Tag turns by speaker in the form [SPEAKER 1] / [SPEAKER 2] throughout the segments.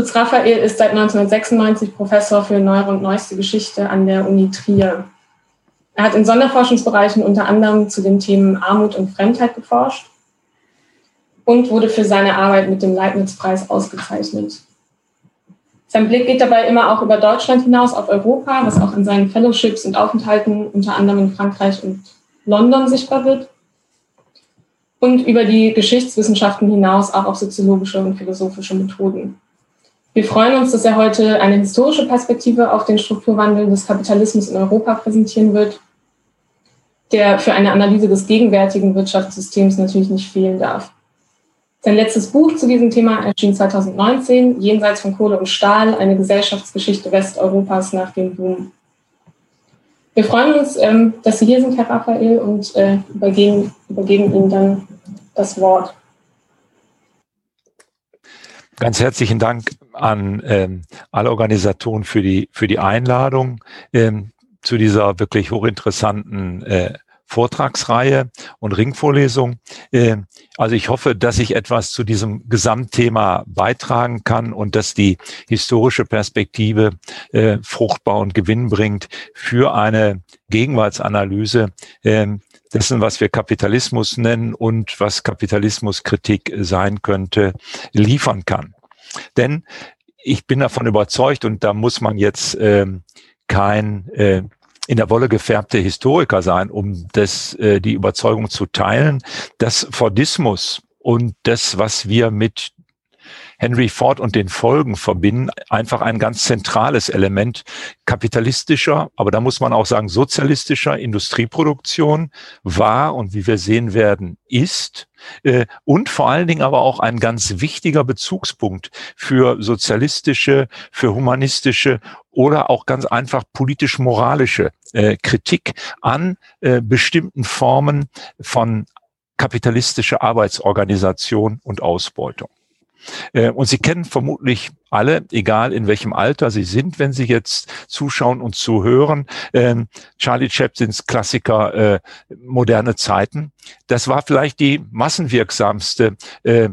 [SPEAKER 1] Lutz Raphael ist seit 1996 Professor für Neuere und Neueste Geschichte an der Uni Trier. Er hat in Sonderforschungsbereichen unter anderem zu den Themen Armut und Fremdheit geforscht und wurde für seine Arbeit mit dem Leibniz-Preis ausgezeichnet. Sein Blick geht dabei immer auch über Deutschland hinaus auf Europa, was auch in seinen Fellowships und Aufenthalten unter anderem in Frankreich und London sichtbar wird. Und über die Geschichtswissenschaften hinaus auch auf soziologische und philosophische Methoden. Wir freuen uns, dass er heute eine historische Perspektive auf den Strukturwandel des Kapitalismus in Europa präsentieren wird, der für eine Analyse des gegenwärtigen Wirtschaftssystems natürlich nicht fehlen darf. Sein letztes Buch zu diesem Thema erschien 2019, Jenseits von Kohle und Stahl, eine Gesellschaftsgeschichte Westeuropas nach dem Boom. Wir freuen uns, ähm, dass Sie hier sind, Herr Raphael, und äh, übergeben, übergeben Ihnen dann das Wort.
[SPEAKER 2] Ganz herzlichen Dank an ähm, alle Organisatoren für die, für die Einladung ähm, zu dieser wirklich hochinteressanten äh, Vortragsreihe und Ringvorlesung. Äh, also ich hoffe, dass ich etwas zu diesem Gesamtthema beitragen kann und dass die historische Perspektive äh, fruchtbar und Gewinn bringt für eine Gegenwartsanalyse ähm, dessen, was wir Kapitalismus nennen und was Kapitalismuskritik sein könnte, liefern kann. Denn ich bin davon überzeugt und da muss man jetzt ähm, kein äh, in der Wolle gefärbte Historiker sein, um das, äh, die Überzeugung zu teilen, dass Fordismus und das, was wir mit Henry Ford und den Folgen verbinden, einfach ein ganz zentrales Element kapitalistischer, aber da muss man auch sagen sozialistischer Industrieproduktion war und wie wir sehen werden, ist und vor allen Dingen aber auch ein ganz wichtiger Bezugspunkt für sozialistische, für humanistische oder auch ganz einfach politisch-moralische äh, Kritik an äh, bestimmten Formen von kapitalistischer Arbeitsorganisation und Ausbeutung. Äh, und Sie kennen vermutlich alle, egal in welchem Alter Sie sind, wenn Sie jetzt zuschauen und zuhören, ähm, Charlie Chaplins Klassiker äh, Moderne Zeiten. Das war vielleicht die massenwirksamste äh,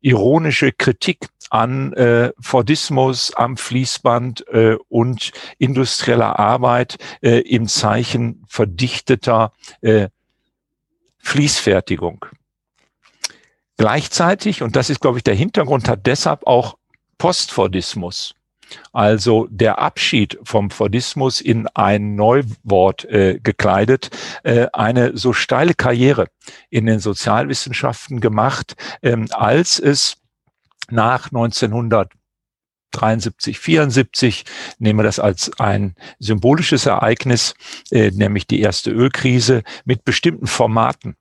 [SPEAKER 2] ironische Kritik an äh, Fordismus am Fließband äh, und industrieller Arbeit äh, im Zeichen verdichteter äh, Fließfertigung. Gleichzeitig, und das ist, glaube ich, der Hintergrund, hat deshalb auch Postfordismus, also der Abschied vom Fordismus in ein Neuwort äh, gekleidet, äh, eine so steile Karriere in den Sozialwissenschaften gemacht, ähm, als es nach 1900 73, 74, nehmen wir das als ein symbolisches Ereignis, äh, nämlich die erste Ölkrise mit bestimmten Formaten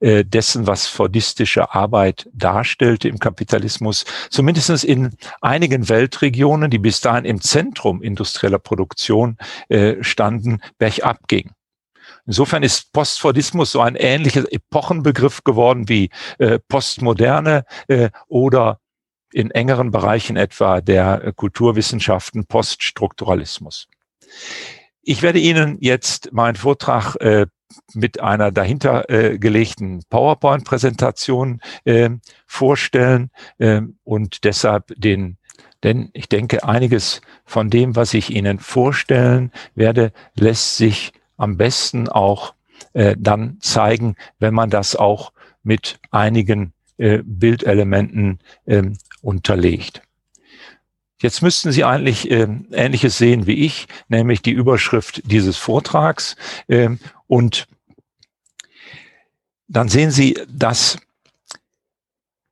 [SPEAKER 2] äh, dessen, was fordistische Arbeit darstellte im Kapitalismus, zumindest in einigen Weltregionen, die bis dahin im Zentrum industrieller Produktion äh, standen, bergab ging. Insofern ist Postfordismus so ein ähnlicher Epochenbegriff geworden wie äh, Postmoderne oder in engeren Bereichen etwa der Kulturwissenschaften Poststrukturalismus. Ich werde Ihnen jetzt meinen Vortrag mit einer dahinter äh, gelegten PowerPoint-Präsentation äh, vorstellen äh, und deshalb den denn ich denke, einiges von dem, was ich Ihnen vorstellen werde, lässt sich am besten auch äh, dann zeigen, wenn man das auch mit einigen äh, Bildelementen ähm, unterlegt. Jetzt müssten Sie eigentlich äh, Ähnliches sehen wie ich, nämlich die Überschrift dieses Vortrags. Äh, und dann sehen Sie, dass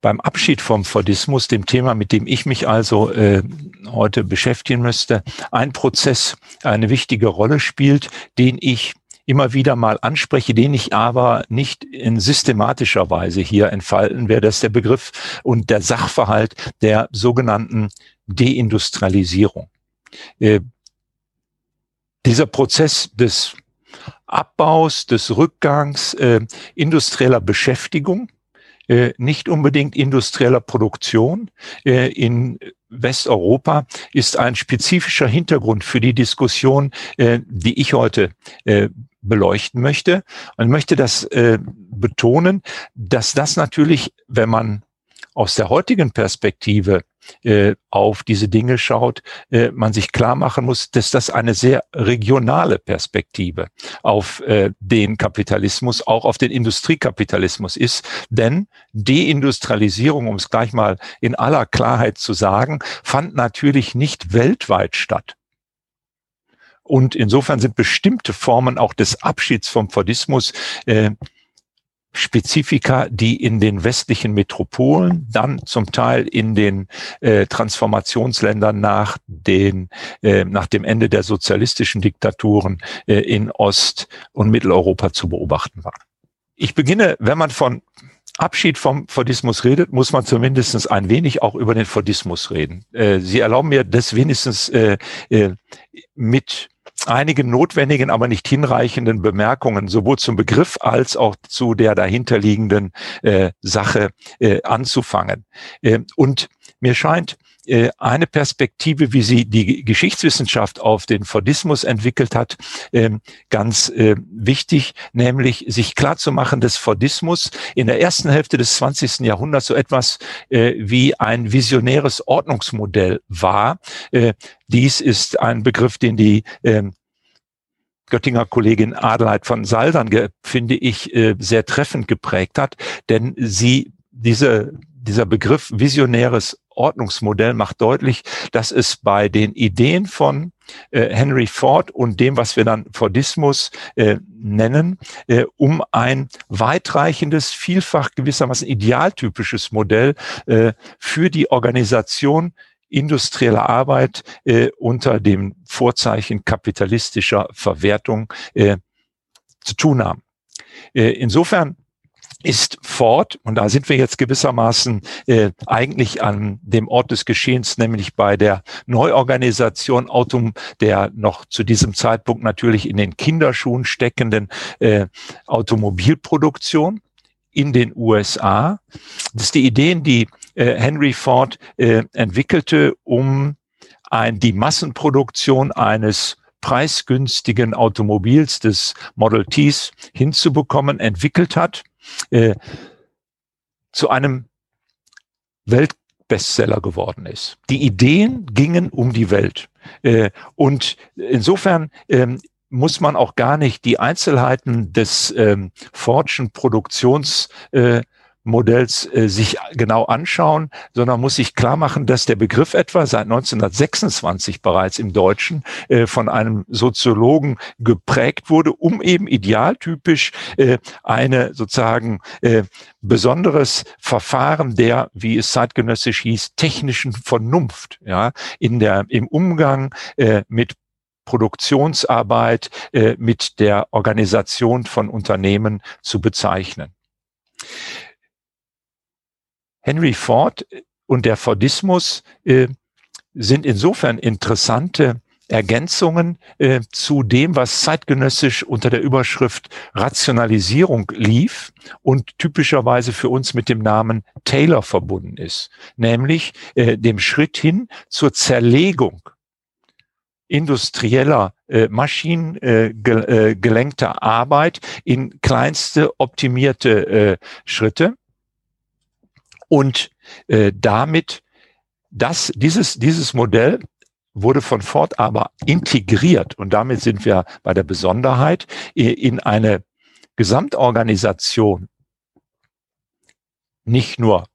[SPEAKER 2] beim Abschied vom Fordismus, dem Thema, mit dem ich mich also äh, heute beschäftigen müsste, ein Prozess eine wichtige Rolle spielt, den ich immer wieder mal anspreche, den ich aber nicht in systematischer Weise hier entfalten werde. Das ist der Begriff und der Sachverhalt der sogenannten Deindustrialisierung. Äh, dieser Prozess des Abbaus, des Rückgangs äh, industrieller Beschäftigung, äh, nicht unbedingt industrieller Produktion äh, in Westeuropa ist ein spezifischer Hintergrund für die Diskussion, äh, die ich heute äh, beleuchten möchte. Und möchte das äh, betonen, dass das natürlich, wenn man aus der heutigen Perspektive äh, auf diese Dinge schaut, äh, man sich klar machen muss, dass das eine sehr regionale Perspektive auf äh, den Kapitalismus, auch auf den Industriekapitalismus ist. Denn Deindustrialisierung, um es gleich mal in aller Klarheit zu sagen, fand natürlich nicht weltweit statt. Und insofern sind bestimmte Formen auch des Abschieds vom Fordismus äh, Spezifika, die in den westlichen Metropolen, dann zum Teil in den äh, Transformationsländern nach den äh, nach dem Ende der sozialistischen Diktaturen äh, in Ost- und Mitteleuropa zu beobachten waren. Ich beginne, wenn man von Abschied vom Fordismus redet, muss man zumindest ein wenig auch über den Fordismus reden. Äh, Sie erlauben mir das wenigstens äh, äh, mit einigen notwendigen, aber nicht hinreichenden Bemerkungen sowohl zum Begriff als auch zu der dahinterliegenden äh, Sache äh, anzufangen. Äh, und mir scheint, eine Perspektive, wie sie die Geschichtswissenschaft auf den Fordismus entwickelt hat, ähm, ganz äh, wichtig, nämlich sich klar zu machen, dass Fordismus in der ersten Hälfte des 20. Jahrhunderts so etwas äh, wie ein visionäres Ordnungsmodell war. Dies ist ein Begriff, den die ähm, Göttinger Kollegin Adelheid von Saldern, finde ich, sehr treffend geprägt hat, denn sie diese dieser Begriff visionäres Ordnungsmodell macht deutlich, dass es bei den Ideen von äh, Henry Ford und dem, was wir dann Fordismus äh, nennen, äh, um ein weitreichendes, vielfach gewissermaßen idealtypisches Modell äh, für die Organisation industrieller Arbeit äh, unter dem Vorzeichen kapitalistischer Verwertung äh, zu tun haben. Insofern ist Ford, und da sind wir jetzt gewissermaßen äh, eigentlich an dem Ort des Geschehens, nämlich bei der Neuorganisation Autom, der noch zu diesem Zeitpunkt natürlich in den Kinderschuhen steckenden äh, Automobilproduktion in den USA. Das ist die Ideen, die äh, Henry Ford äh, entwickelte, um ein, die Massenproduktion eines preisgünstigen Automobils des Model Ts hinzubekommen, entwickelt hat äh, zu einem Weltbestseller geworden ist. Die Ideen gingen um die Welt. Äh, und insofern ähm, muss man auch gar nicht die Einzelheiten des ähm, Fordschen Produktions äh, Modells äh, sich genau anschauen, sondern muss sich klar machen, dass der Begriff etwa seit 1926 bereits im Deutschen äh, von einem Soziologen geprägt wurde, um eben idealtypisch äh, eine sozusagen äh, besonderes Verfahren der, wie es zeitgenössisch hieß, technischen Vernunft, ja, in der, im Umgang äh, mit Produktionsarbeit, äh, mit der Organisation von Unternehmen zu bezeichnen. Henry Ford und der Fordismus äh, sind insofern interessante Ergänzungen äh, zu dem, was zeitgenössisch unter der Überschrift Rationalisierung lief und typischerweise für uns mit dem Namen Taylor verbunden ist, nämlich äh, dem Schritt hin zur Zerlegung industrieller äh, maschinengelenkter äh, äh Arbeit in kleinste optimierte äh, Schritte und äh, damit, das, dieses, dieses Modell wurde von Ford aber integriert. Und damit sind wir bei der Besonderheit in eine Gesamtorganisation nicht nur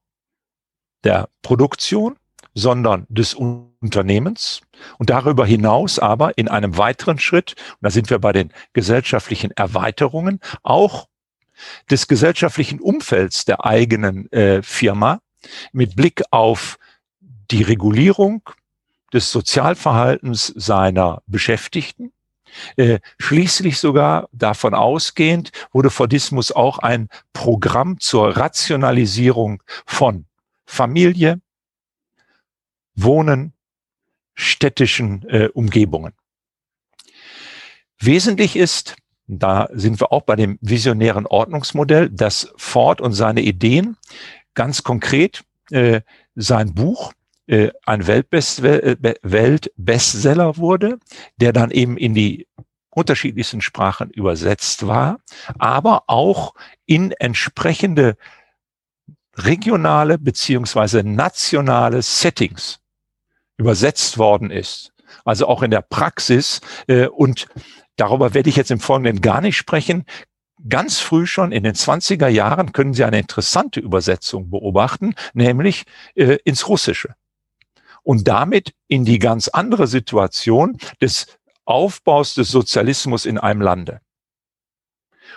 [SPEAKER 2] der Produktion, sondern des Unternehmens. Und darüber hinaus aber in einem weiteren Schritt, und da sind wir bei den gesellschaftlichen Erweiterungen, auch des gesellschaftlichen Umfelds der eigenen äh, Firma mit Blick auf die Regulierung des Sozialverhaltens seiner Beschäftigten. Äh, schließlich sogar davon ausgehend wurde Fordismus auch ein Programm zur Rationalisierung von Familie, Wohnen, städtischen äh, Umgebungen. Wesentlich ist, da sind wir auch bei dem visionären Ordnungsmodell, dass Ford und seine Ideen ganz konkret äh, sein Buch äh, ein Weltbest äh, Weltbestseller wurde, der dann eben in die unterschiedlichsten Sprachen übersetzt war, aber auch in entsprechende regionale beziehungsweise nationale Settings übersetzt worden ist. Also auch in der Praxis. Äh, und darüber werde ich jetzt im Folgenden gar nicht sprechen. Ganz früh schon in den 20er Jahren können Sie eine interessante Übersetzung beobachten, nämlich äh, ins Russische. Und damit in die ganz andere Situation des Aufbaus des Sozialismus in einem Lande.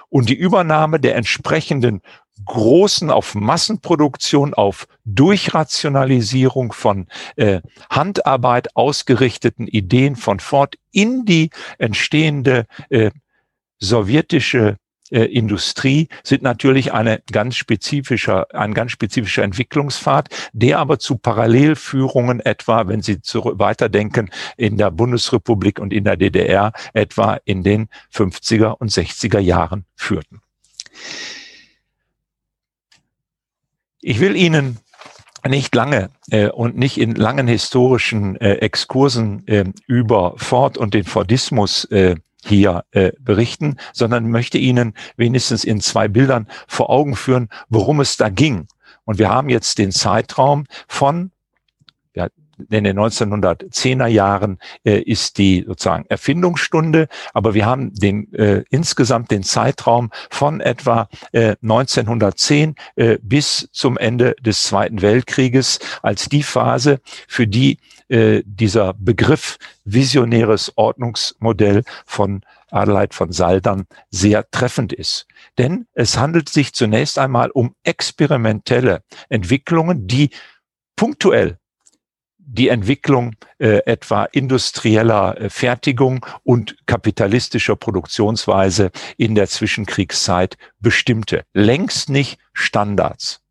[SPEAKER 2] Und die Übernahme der entsprechenden großen auf Massenproduktion, auf Durchrationalisierung von äh, Handarbeit ausgerichteten Ideen von fort in die entstehende äh, sowjetische äh, Industrie sind natürlich eine ganz spezifischer, ein ganz spezifischer Entwicklungspfad, der aber zu Parallelführungen etwa, wenn Sie zu, weiterdenken, in der Bundesrepublik und in der DDR etwa in den 50er und 60er Jahren führten. Ich will Ihnen nicht lange äh, und nicht in langen historischen äh, Exkursen äh, über Ford und den Fordismus äh, hier äh, berichten, sondern möchte Ihnen wenigstens in zwei Bildern vor Augen führen, worum es da ging. Und wir haben jetzt den Zeitraum von in den 1910er Jahren äh, ist die sozusagen Erfindungsstunde, aber wir haben den äh, insgesamt den Zeitraum von etwa äh, 1910 äh, bis zum Ende des Zweiten Weltkrieges als die Phase, für die äh, dieser Begriff visionäres Ordnungsmodell von Adelheid von Saldern sehr treffend ist. Denn es handelt sich zunächst einmal um experimentelle Entwicklungen, die punktuell die Entwicklung äh, etwa industrieller äh, Fertigung und kapitalistischer Produktionsweise in der Zwischenkriegszeit bestimmte. Längst nicht Standards.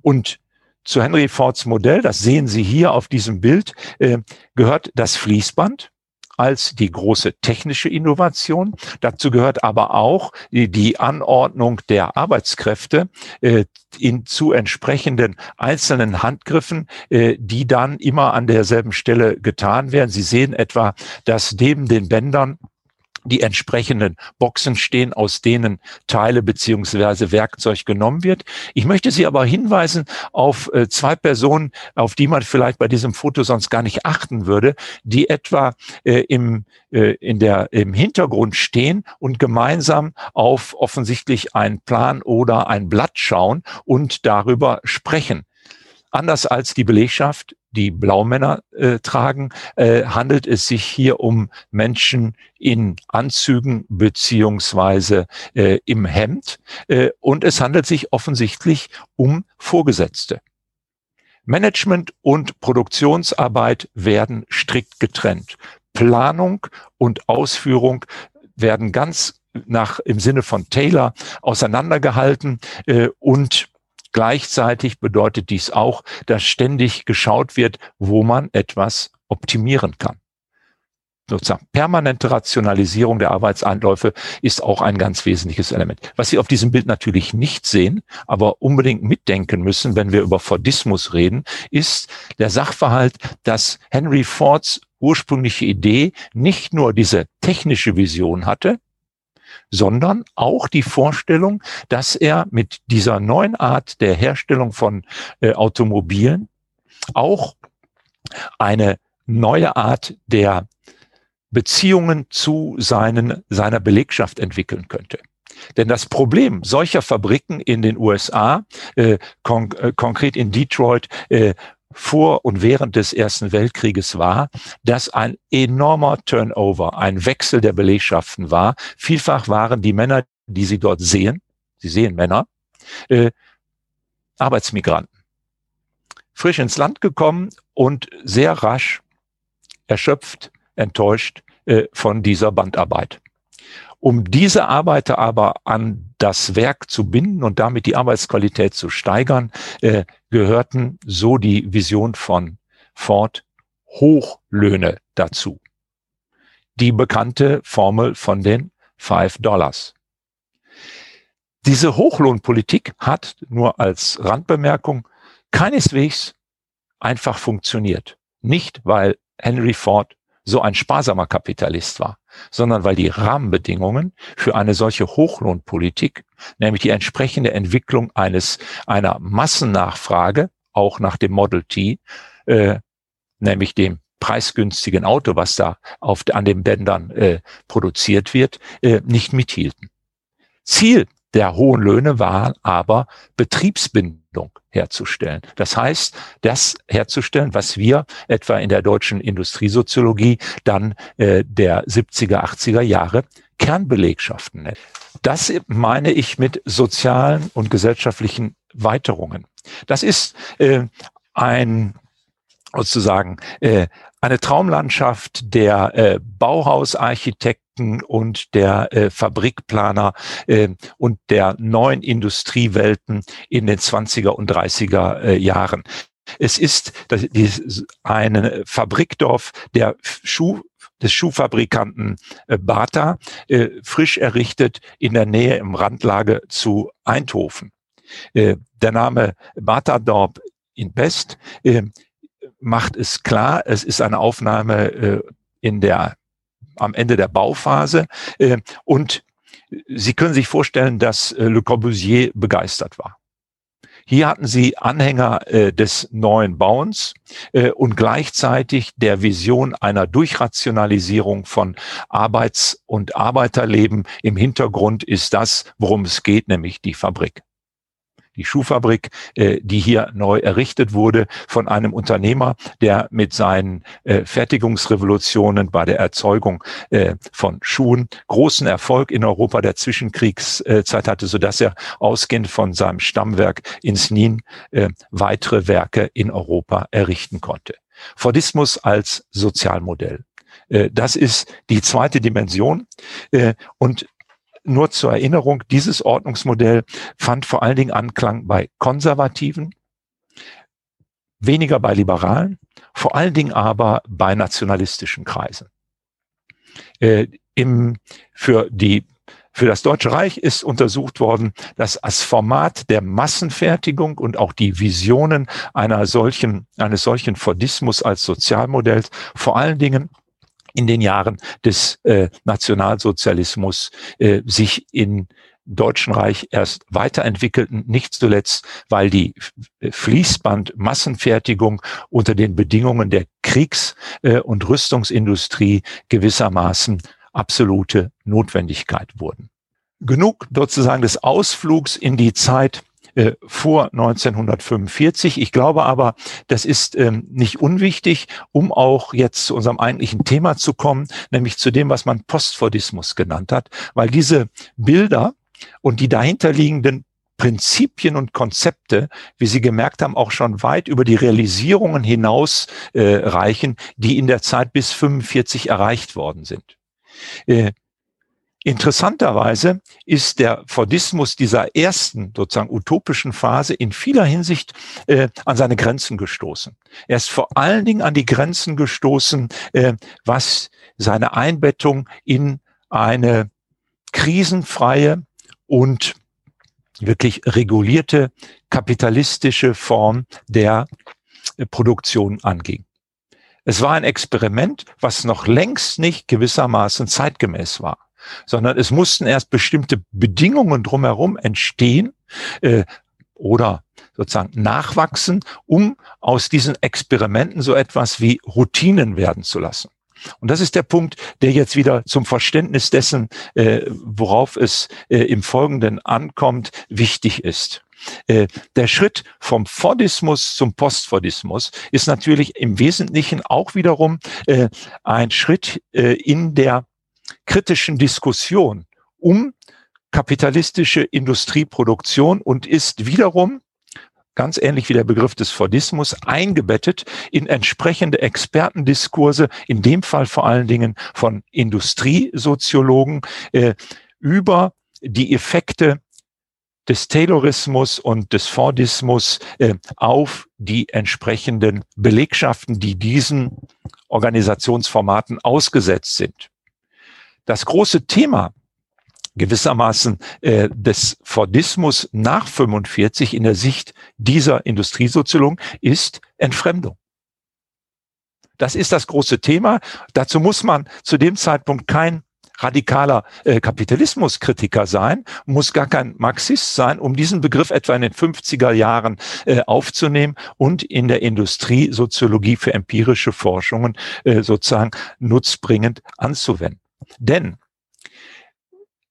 [SPEAKER 2] Und zu Henry Fords Modell, das sehen Sie hier auf diesem Bild, äh, gehört das Fließband als die große technische Innovation. Dazu gehört aber auch die Anordnung der Arbeitskräfte äh, in, zu entsprechenden einzelnen Handgriffen, äh, die dann immer an derselben Stelle getan werden. Sie sehen etwa, dass neben den Bändern die entsprechenden Boxen stehen, aus denen Teile beziehungsweise Werkzeug genommen wird. Ich möchte Sie aber hinweisen auf äh, zwei Personen, auf die man vielleicht bei diesem Foto sonst gar nicht achten würde, die etwa äh, im, äh, in der, im Hintergrund stehen und gemeinsam auf offensichtlich einen Plan oder ein Blatt schauen und darüber sprechen. Anders als die Belegschaft die Blaumänner äh, tragen, äh, handelt es sich hier um Menschen in Anzügen beziehungsweise äh, im Hemd äh, und es handelt sich offensichtlich um Vorgesetzte. Management und Produktionsarbeit werden strikt getrennt. Planung und Ausführung werden ganz nach im Sinne von Taylor auseinandergehalten äh, und Gleichzeitig bedeutet dies auch, dass ständig geschaut wird, wo man etwas optimieren kann. Sozusagen permanente Rationalisierung der Arbeitsanläufe ist auch ein ganz wesentliches Element. Was Sie auf diesem Bild natürlich nicht sehen, aber unbedingt mitdenken müssen, wenn wir über Fordismus reden, ist der Sachverhalt, dass Henry Fords ursprüngliche Idee nicht nur diese technische Vision hatte, sondern auch die Vorstellung, dass er mit dieser neuen Art der Herstellung von äh, Automobilen auch eine neue Art der Beziehungen zu seinen, seiner Belegschaft entwickeln könnte. Denn das Problem solcher Fabriken in den USA, äh, konk äh, konkret in Detroit, äh, vor und während des Ersten Weltkrieges war, dass ein enormer Turnover, ein Wechsel der Belegschaften war. Vielfach waren die Männer, die Sie dort sehen, Sie sehen Männer, äh, Arbeitsmigranten. Frisch ins Land gekommen und sehr rasch erschöpft, enttäuscht äh, von dieser Bandarbeit. Um diese Arbeiter aber an das Werk zu binden und damit die Arbeitsqualität zu steigern, äh, gehörten so die Vision von Ford Hochlöhne dazu. Die bekannte Formel von den Five Dollars. Diese Hochlohnpolitik hat nur als Randbemerkung keineswegs einfach funktioniert. Nicht, weil Henry Ford so ein sparsamer Kapitalist war, sondern weil die Rahmenbedingungen für eine solche Hochlohnpolitik, nämlich die entsprechende Entwicklung eines einer Massennachfrage, auch nach dem Model T, äh, nämlich dem preisgünstigen Auto, was da auf, an den Bändern äh, produziert wird, äh, nicht mithielten. Ziel der hohen Löhne war aber Betriebsbindung herzustellen. Das heißt, das herzustellen, was wir etwa in der deutschen Industriesoziologie dann äh, der 70er, 80er Jahre Kernbelegschaften nennen. Das meine ich mit sozialen und gesellschaftlichen Weiterungen. Das ist äh, ein sozusagen äh, eine Traumlandschaft der äh, Bauhausarchitekten und der äh, Fabrikplaner äh, und der neuen Industriewelten in den 20er und 30er äh, Jahren. Es ist das, ein Fabrikdorf der Schuh des Schuhfabrikanten äh, Bata, äh, frisch errichtet in der Nähe im Randlage zu Eindhoven. Äh, der Name Bata-Dorp in Best äh, macht es klar, es ist eine Aufnahme äh, in der, am Ende der Bauphase äh, und Sie können sich vorstellen, dass äh, Le Corbusier begeistert war. Hier hatten Sie Anhänger äh, des neuen Bauens äh, und gleichzeitig der Vision einer Durchrationalisierung von Arbeits- und Arbeiterleben. Im Hintergrund ist das, worum es geht, nämlich die Fabrik die Schuhfabrik, äh, die hier neu errichtet wurde von einem Unternehmer, der mit seinen äh, Fertigungsrevolutionen bei der Erzeugung äh, von Schuhen großen Erfolg in Europa der Zwischenkriegszeit hatte, so dass er ausgehend von seinem Stammwerk in Snin äh, weitere Werke in Europa errichten konnte. Fordismus als Sozialmodell. Äh, das ist die zweite Dimension. Äh, und nur zur Erinnerung, dieses Ordnungsmodell fand vor allen Dingen Anklang bei Konservativen, weniger bei Liberalen, vor allen Dingen aber bei nationalistischen Kreisen. Äh, im, für die für das Deutsche Reich ist untersucht worden, dass das Format der Massenfertigung und auch die Visionen einer solchen, eines solchen Fordismus als Sozialmodells vor allen Dingen in den Jahren des äh, Nationalsozialismus äh, sich in Deutschen Reich erst weiterentwickelten, nicht zuletzt, weil die Fließband-Massenfertigung unter den Bedingungen der Kriegs- äh, und Rüstungsindustrie gewissermaßen absolute Notwendigkeit wurden. Genug sozusagen des Ausflugs in die Zeit äh, vor 1945. Ich glaube aber, das ist ähm, nicht unwichtig, um auch jetzt zu unserem eigentlichen Thema zu kommen, nämlich zu dem, was man Postfordismus genannt hat, weil diese Bilder und die dahinterliegenden Prinzipien und Konzepte, wie Sie gemerkt haben, auch schon weit über die Realisierungen hinaus äh, reichen, die in der Zeit bis 45 erreicht worden sind. Äh, Interessanterweise ist der Fordismus dieser ersten sozusagen utopischen Phase in vieler Hinsicht äh, an seine Grenzen gestoßen. Er ist vor allen Dingen an die Grenzen gestoßen, äh, was seine Einbettung in eine krisenfreie und wirklich regulierte kapitalistische Form der äh, Produktion anging. Es war ein Experiment, was noch längst nicht gewissermaßen zeitgemäß war sondern es mussten erst bestimmte Bedingungen drumherum entstehen äh, oder sozusagen nachwachsen, um aus diesen Experimenten so etwas wie Routinen werden zu lassen. Und das ist der Punkt, der jetzt wieder zum Verständnis dessen, äh, worauf es äh, im Folgenden ankommt, wichtig ist. Äh, der Schritt vom Fordismus zum Postfordismus ist natürlich im Wesentlichen auch wiederum äh, ein Schritt äh, in der kritischen Diskussion um kapitalistische Industrieproduktion und ist wiederum ganz ähnlich wie der Begriff des Fordismus, eingebettet in entsprechende Expertendiskurse, in dem Fall vor allen Dingen von Industriesoziologen, äh, über die Effekte des Taylorismus und des Fordismus äh, auf die entsprechenden Belegschaften, die diesen Organisationsformaten ausgesetzt sind. Das große Thema gewissermaßen äh, des Fordismus nach 45 in der Sicht dieser Industriesoziologen ist Entfremdung. Das ist das große Thema. Dazu muss man zu dem Zeitpunkt kein radikaler äh, Kapitalismuskritiker sein, muss gar kein Marxist sein, um diesen Begriff etwa in den 50er Jahren äh, aufzunehmen und in der Industriesoziologie für empirische Forschungen äh, sozusagen nutzbringend anzuwenden. Denn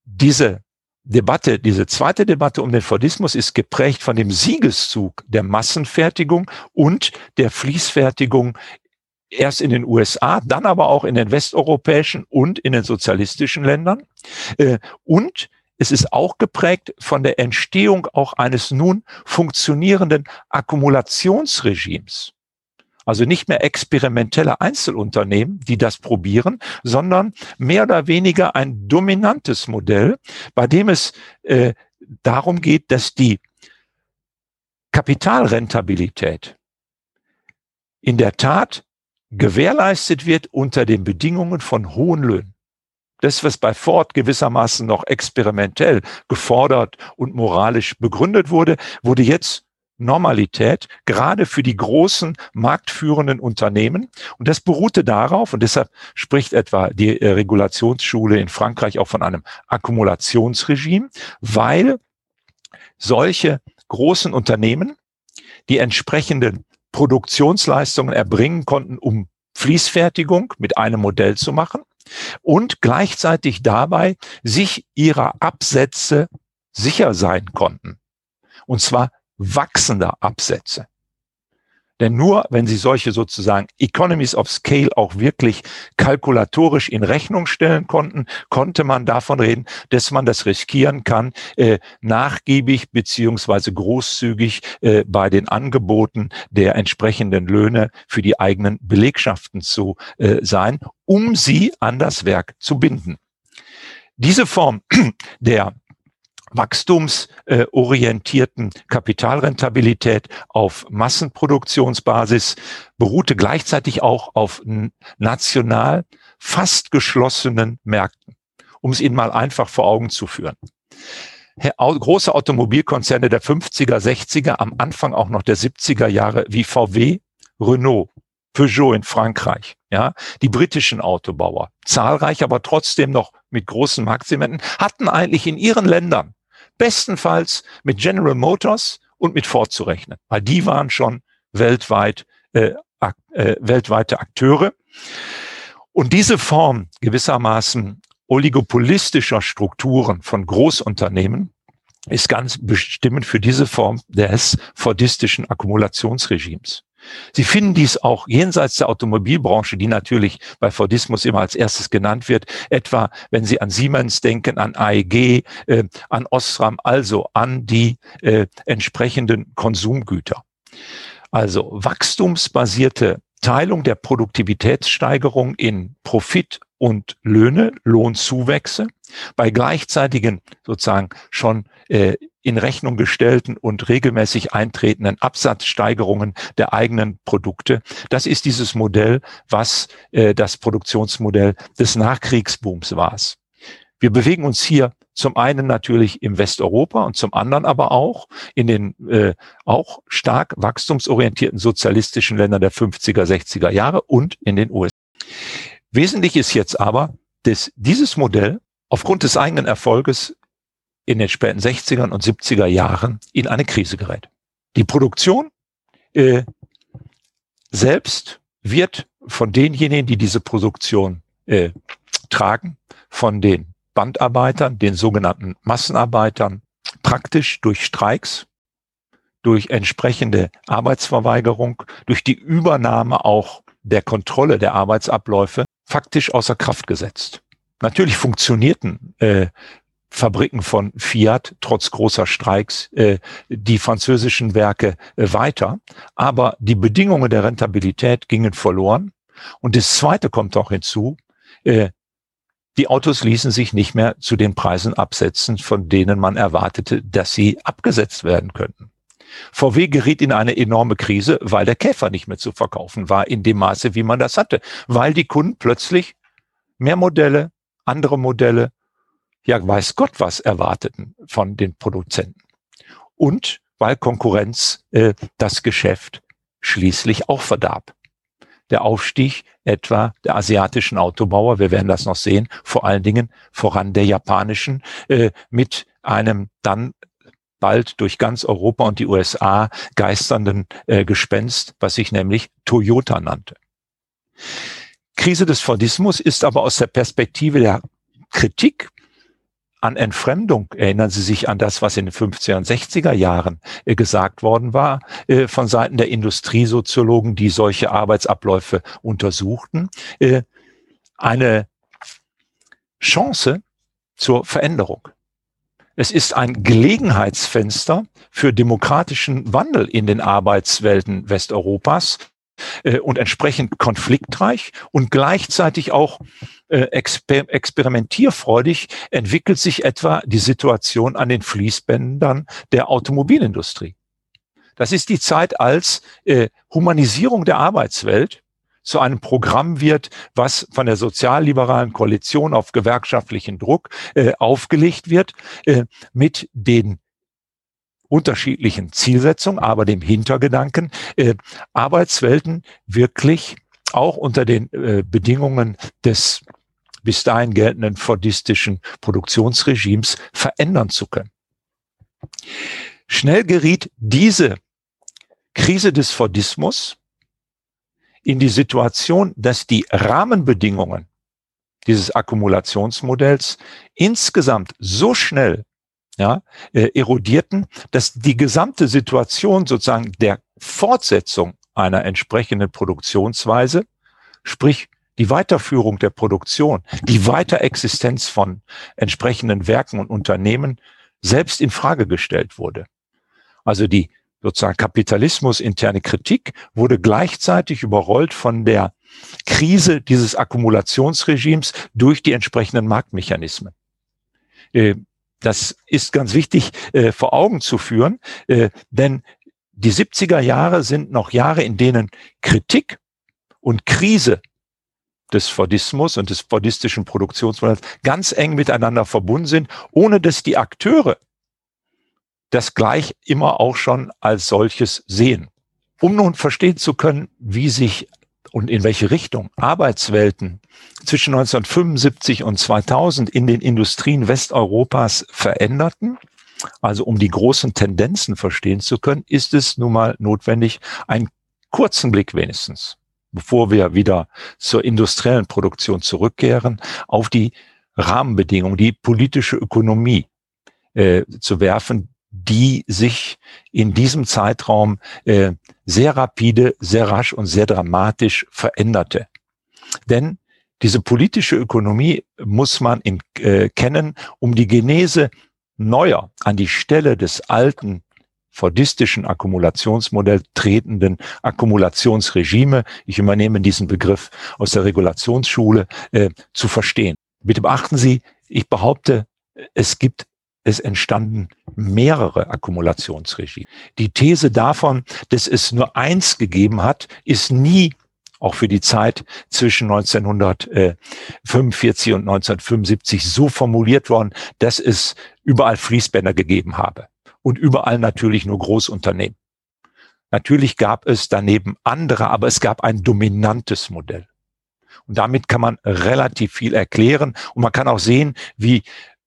[SPEAKER 2] diese Debatte, diese zweite Debatte um den Fordismus ist geprägt von dem Siegeszug der Massenfertigung und der Fließfertigung erst in den USA, dann aber auch in den westeuropäischen und in den sozialistischen Ländern. Äh, und es ist auch geprägt von der Entstehung auch eines nun funktionierenden Akkumulationsregimes. Also nicht mehr experimentelle Einzelunternehmen, die das probieren, sondern mehr oder weniger ein dominantes Modell, bei dem es äh, darum geht, dass die Kapitalrentabilität in der Tat gewährleistet wird unter den Bedingungen von hohen Löhnen. Das, was bei Ford gewissermaßen noch experimentell gefordert und moralisch begründet wurde, wurde jetzt Normalität, gerade für die großen marktführenden Unternehmen. Und das beruhte darauf, und deshalb spricht etwa die äh, Regulationsschule in Frankreich auch von einem Akkumulationsregime, weil solche großen Unternehmen die entsprechenden Produktionsleistungen erbringen konnten, um Fließfertigung mit einem Modell zu machen und gleichzeitig dabei sich ihrer Absätze sicher sein konnten. Und zwar wachsender Absätze. Denn nur wenn Sie solche sozusagen Economies of Scale auch wirklich kalkulatorisch in Rechnung stellen konnten, konnte man davon reden, dass man das riskieren kann, äh, nachgiebig beziehungsweise großzügig äh, bei den Angeboten der entsprechenden Löhne für die eigenen Belegschaften zu äh, sein, um sie an das Werk zu binden. Diese Form der wachstumsorientierten Kapitalrentabilität auf Massenproduktionsbasis beruhte gleichzeitig auch auf national fast geschlossenen Märkten, um es Ihnen mal einfach vor Augen zu führen. Große Automobilkonzerne der 50er, 60er, am Anfang auch noch der 70er Jahre wie VW, Renault, Peugeot in Frankreich, ja, die britischen Autobauer, zahlreich, aber trotzdem noch mit großen Marktsegmenten, hatten eigentlich in ihren Ländern bestenfalls mit General Motors und mit Ford zu rechnen, weil die waren schon weltweit äh, äh, weltweite Akteure. Und diese Form gewissermaßen oligopolistischer Strukturen von Großunternehmen ist ganz bestimmend für diese Form des fordistischen Akkumulationsregimes. Sie finden dies auch jenseits der Automobilbranche, die natürlich bei Fordismus immer als erstes genannt wird, etwa wenn Sie an Siemens denken, an AEG, äh, an Osram, also an die äh, entsprechenden Konsumgüter. Also wachstumsbasierte Teilung der Produktivitätssteigerung in Profit und Löhne, Lohnzuwächse, bei gleichzeitigen sozusagen schon äh, in Rechnung gestellten und regelmäßig eintretenden Absatzsteigerungen der eigenen Produkte. Das ist dieses Modell, was äh, das Produktionsmodell des Nachkriegsbooms war. Wir bewegen uns hier zum einen natürlich im Westeuropa und zum anderen aber auch in den äh, auch stark wachstumsorientierten sozialistischen Ländern der 50er, 60er Jahre und in den USA. Wesentlich ist jetzt aber, dass dieses Modell aufgrund des eigenen Erfolges in den späten 60er und 70er Jahren in eine Krise gerät. Die Produktion äh, selbst wird von denjenigen, die diese Produktion äh, tragen, von den Bandarbeitern, den sogenannten Massenarbeitern, praktisch durch Streiks, durch entsprechende Arbeitsverweigerung, durch die Übernahme auch der Kontrolle der Arbeitsabläufe faktisch außer Kraft gesetzt. Natürlich funktionierten äh, Fabriken von Fiat trotz großer Streiks äh, die französischen Werke äh, weiter. Aber die Bedingungen der Rentabilität gingen verloren. Und das Zweite kommt auch hinzu, äh, die Autos ließen sich nicht mehr zu den Preisen absetzen, von denen man erwartete, dass sie abgesetzt werden könnten. VW geriet in eine enorme Krise, weil der Käfer nicht mehr zu verkaufen war in dem Maße, wie man das hatte, weil die Kunden plötzlich mehr Modelle, andere Modelle, ja weiß Gott was erwarteten von den Produzenten. Und weil Konkurrenz äh, das Geschäft schließlich auch verdarb. der Aufstieg etwa der asiatischen Autobauer, wir werden das noch sehen, vor allen Dingen voran der japanischen, äh, mit einem dann bald durch ganz Europa und die USA geisternden äh, Gespenst, was sich nämlich Toyota nannte. Krise des Fordismus ist aber aus der Perspektive der Kritik an Entfremdung, erinnern Sie sich an das, was in den 50er und 60er Jahren äh, gesagt worden war äh, von Seiten der Industriesoziologen, die solche Arbeitsabläufe untersuchten, äh, eine Chance zur Veränderung. Es ist ein Gelegenheitsfenster für demokratischen Wandel in den Arbeitswelten Westeuropas äh, und entsprechend konfliktreich und gleichzeitig auch äh, exper experimentierfreudig entwickelt sich etwa die Situation an den Fließbändern der Automobilindustrie. Das ist die Zeit, als äh, Humanisierung der Arbeitswelt zu einem Programm wird, was von der sozialliberalen Koalition auf gewerkschaftlichen Druck äh, aufgelegt wird, äh, mit den unterschiedlichen Zielsetzungen, aber dem Hintergedanken, äh, Arbeitswelten wirklich auch unter den äh, Bedingungen des bis dahin geltenden fordistischen Produktionsregimes verändern zu können. Schnell geriet diese Krise des Fordismus in die Situation, dass die Rahmenbedingungen dieses Akkumulationsmodells insgesamt so schnell ja, äh, erodierten, dass die gesamte Situation sozusagen der Fortsetzung einer entsprechenden Produktionsweise, sprich die Weiterführung der Produktion, die Weiterexistenz von entsprechenden Werken und Unternehmen selbst in Frage gestellt wurde. Also die sozusagen Kapitalismus interne Kritik wurde gleichzeitig überrollt von der Krise dieses Akkumulationsregimes durch die entsprechenden Marktmechanismen. Das ist ganz wichtig äh, vor Augen zu führen, äh, denn die 70er Jahre sind noch Jahre, in denen Kritik und Krise des Fordismus und des fordistischen Produktionsmodells ganz eng miteinander verbunden sind, ohne dass die Akteure das gleich immer auch schon als solches sehen. Um nun verstehen zu können, wie sich und in welche Richtung? Arbeitswelten zwischen 1975 und 2000 in den Industrien Westeuropas veränderten, also um die großen Tendenzen verstehen zu können, ist es nun mal notwendig, einen kurzen Blick wenigstens, bevor wir wieder zur industriellen Produktion zurückkehren, auf die Rahmenbedingungen, die politische Ökonomie äh, zu werfen, die sich in diesem Zeitraum äh, sehr rapide, sehr rasch und sehr dramatisch veränderte. Denn diese politische Ökonomie muss man in, äh, kennen, um die Genese neuer an die Stelle des alten fordistischen Akkumulationsmodell tretenden Akkumulationsregime, ich übernehme diesen Begriff aus der Regulationsschule, äh, zu verstehen. Bitte beachten Sie, ich behaupte, es gibt es entstanden mehrere Akkumulationsregime. Die These davon, dass es nur eins gegeben hat, ist nie auch für die Zeit zwischen 1945 und 1975 so formuliert worden, dass es überall Fließbänder gegeben habe und überall natürlich nur Großunternehmen. Natürlich gab es daneben andere, aber es gab ein dominantes Modell. Und damit kann man relativ viel erklären. Und man kann auch sehen, wie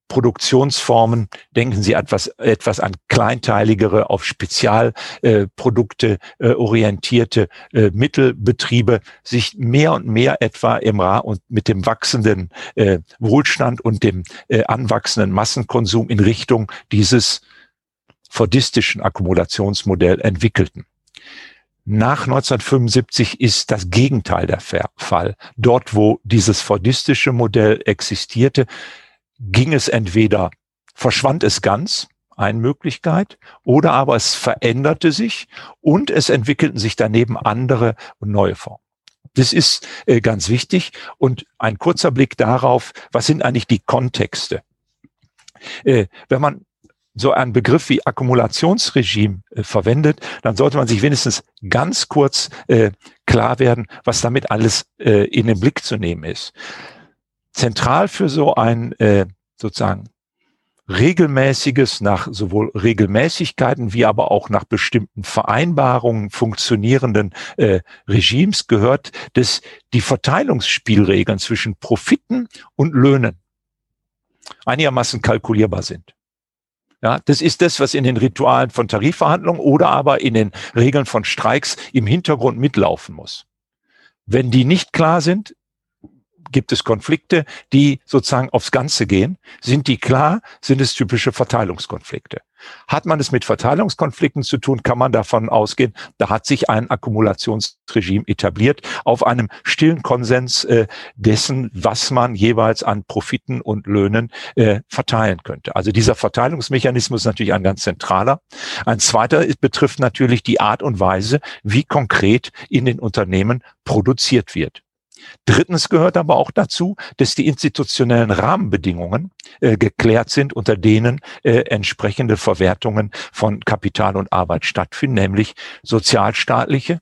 [SPEAKER 2] Produktionsformen, denken Sie etwas, etwas an kleinteiligere, auf Spezialprodukte äh, äh, orientierte äh, Mittelbetriebe, sich mehr und mehr etwa im Ra und mit dem wachsenden äh, Wohlstand und dem äh, anwachsenden Massenkonsum in Richtung dieses fordistischen Akkumulationsmodell entwickelten. Nach 1975 ist das Gegenteil der Fall. Dort, wo dieses fordistische Modell existierte, ging es entweder, verschwand es ganz, eine Möglichkeit, oder aber es veränderte sich und es entwickelten sich daneben andere und neue Formen. Das ist äh, ganz wichtig und ein kurzer Blick darauf, was sind eigentlich die Kontexte. Äh, wenn man so einen Begriff wie Akkumulationsregime äh, verwendet, dann sollte man sich wenigstens ganz kurz äh, klar werden, was damit alles äh, in den Blick zu nehmen ist. Zentral für so ein äh, sozusagen regelmäßiges, nach sowohl Regelmäßigkeiten wie aber auch nach bestimmten Vereinbarungen funktionierenden äh, Regimes gehört, dass die Verteilungsspielregeln zwischen Profiten und Löhnen einigermaßen kalkulierbar sind. Ja, das ist das, was in den Ritualen von Tarifverhandlungen oder aber in den Regeln von Streiks im Hintergrund mitlaufen muss. Wenn die nicht klar sind, gibt es Konflikte, die sozusagen aufs Ganze gehen. Sind die klar, sind es typische Verteilungskonflikte. Hat man es mit Verteilungskonflikten zu tun, kann man davon ausgehen, da hat sich ein Akkumulationsregime etabliert auf einem stillen Konsens äh, dessen, was man jeweils an Profiten und Löhnen äh, verteilen könnte. Also dieser Verteilungsmechanismus ist natürlich ein ganz zentraler. Ein zweiter betrifft natürlich die Art und Weise, wie konkret in den Unternehmen produziert wird. Drittens gehört aber auch dazu, dass die institutionellen Rahmenbedingungen äh, geklärt sind, unter denen äh, entsprechende Verwertungen von Kapital und Arbeit stattfinden, nämlich sozialstaatliche,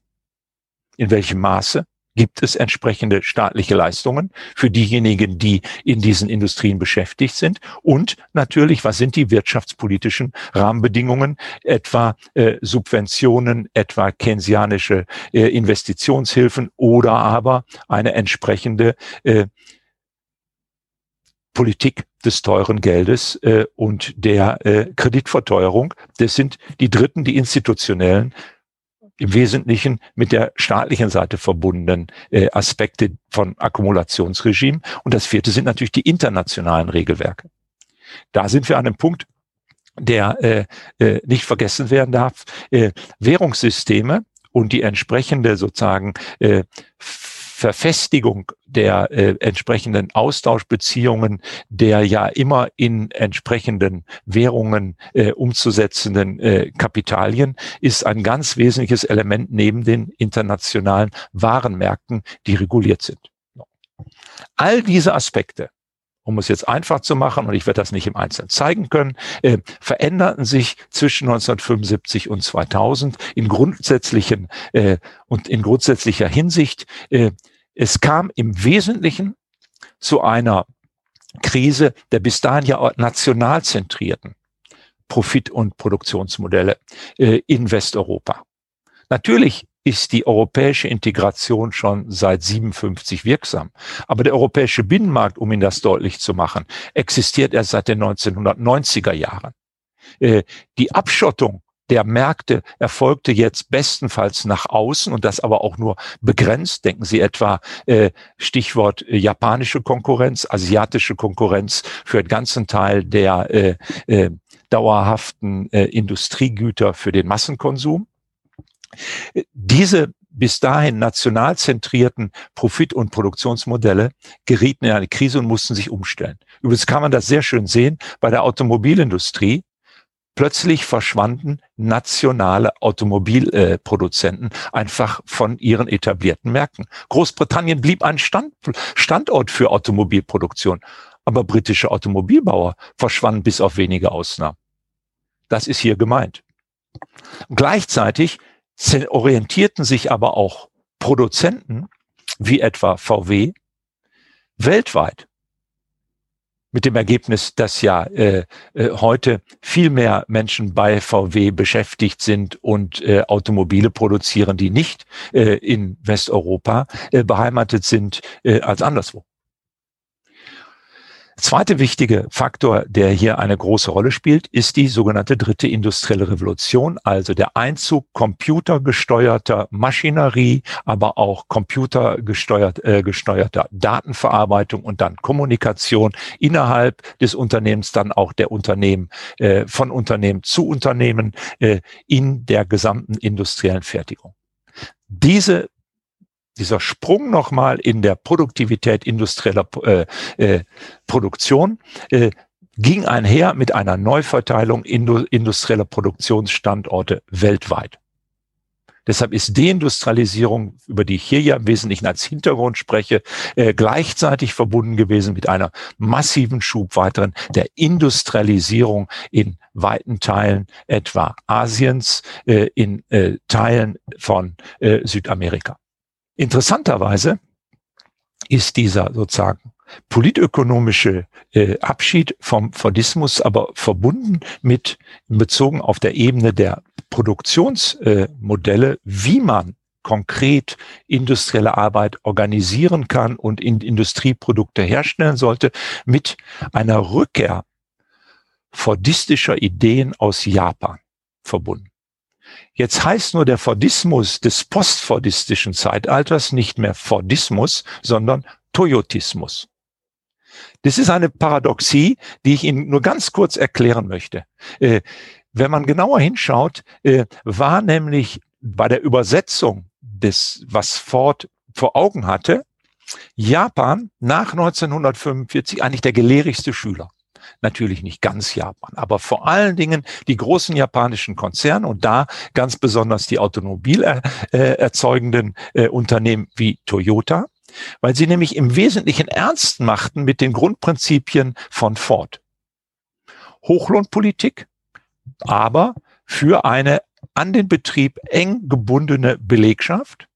[SPEAKER 2] in welchem Maße, gibt es entsprechende staatliche Leistungen für diejenigen, die in diesen Industrien beschäftigt sind. Und natürlich, was sind die wirtschaftspolitischen Rahmenbedingungen, etwa äh, Subventionen, etwa keynesianische äh, Investitionshilfen oder aber eine entsprechende äh, Politik des teuren Geldes äh, und der äh, Kreditverteuerung. Das sind die dritten, die institutionellen im Wesentlichen mit der staatlichen Seite verbundenen äh, Aspekte von Akkumulationsregime. Und das vierte sind natürlich die internationalen Regelwerke. Da sind wir an einem Punkt, der äh, äh, nicht vergessen werden darf. Äh, Währungssysteme und die entsprechende sozusagen äh, Verfestigung der äh, entsprechenden Austauschbeziehungen der ja immer in entsprechenden Währungen äh, umzusetzenden äh, Kapitalien ist ein ganz wesentliches Element neben den internationalen Warenmärkten, die reguliert sind. All diese Aspekte um es jetzt einfach zu machen, und ich werde das nicht im Einzelnen zeigen können, äh, veränderten sich zwischen 1975 und 2000 in grundsätzlichen äh, und in grundsätzlicher Hinsicht. Äh, es kam im Wesentlichen zu einer Krise der bis dahin ja national zentrierten Profit- und Produktionsmodelle äh, in Westeuropa. Natürlich ist die europäische Integration schon seit 57 wirksam. Aber der europäische Binnenmarkt, um Ihnen das deutlich zu machen, existiert erst seit den 1990er Jahren. Äh, die Abschottung der Märkte erfolgte jetzt bestenfalls nach außen und das aber auch nur begrenzt. Denken Sie etwa äh, Stichwort äh, japanische Konkurrenz, asiatische Konkurrenz für einen ganzen Teil der dauerhaften Industriegüter für den Massenkonsum. Diese bis dahin national zentrierten Profit- und Produktionsmodelle gerieten in eine Krise und mussten sich umstellen. Übrigens kann man das sehr schön sehen bei der Automobilindustrie. Plötzlich verschwanden nationale Automobilproduzenten einfach von ihren etablierten Märkten. Großbritannien blieb ein Stand, Standort für Automobilproduktion, aber britische Automobilbauer verschwanden bis auf wenige Ausnahmen. Das ist hier gemeint. Gleichzeitig orientierten sich aber auch Produzenten wie etwa VW weltweit mit dem Ergebnis, dass ja äh, äh, heute viel mehr Menschen bei VW beschäftigt sind und äh, Automobile produzieren, die nicht äh, in Westeuropa äh, beheimatet sind, äh, als anderswo. Zweite wichtige Faktor, der hier eine große Rolle spielt, ist die sogenannte dritte industrielle Revolution, also der Einzug computergesteuerter Maschinerie, aber auch computergesteuert, äh, gesteuerter Datenverarbeitung und dann Kommunikation innerhalb des Unternehmens, dann auch der Unternehmen, äh, von Unternehmen zu Unternehmen äh, in der gesamten industriellen Fertigung. Diese dieser Sprung nochmal in der Produktivität industrieller äh, äh, Produktion äh, ging einher mit einer Neuverteilung indu industrieller Produktionsstandorte weltweit. Deshalb ist Deindustrialisierung, über die ich hier ja im Wesentlichen als Hintergrund spreche, äh, gleichzeitig verbunden gewesen mit einer massiven Schub weiteren der Industrialisierung in weiten Teilen etwa Asiens, äh, in äh, Teilen von äh, Südamerika. Interessanterweise ist dieser sozusagen politökonomische äh, Abschied vom Fordismus, aber verbunden mit, bezogen auf der Ebene der Produktionsmodelle, äh, wie man konkret industrielle Arbeit organisieren kann und in Industrieprodukte herstellen sollte, mit einer Rückkehr fordistischer Ideen aus Japan verbunden. Jetzt heißt nur der Fordismus des postfordistischen Zeitalters nicht mehr Fordismus, sondern Toyotismus. Das ist eine Paradoxie, die ich Ihnen nur ganz kurz erklären möchte. Äh, wenn man genauer hinschaut, äh, war nämlich bei der Übersetzung des, was Ford vor Augen hatte, Japan nach 1945 eigentlich der gelehrigste Schüler. Natürlich nicht ganz Japan, aber vor allen Dingen die großen japanischen Konzerne und da ganz besonders die automobilerzeugenden äh, äh, Unternehmen wie Toyota, weil sie nämlich im Wesentlichen ernst machten mit den Grundprinzipien von Ford. Hochlohnpolitik, aber für eine an den Betrieb eng gebundene Belegschaft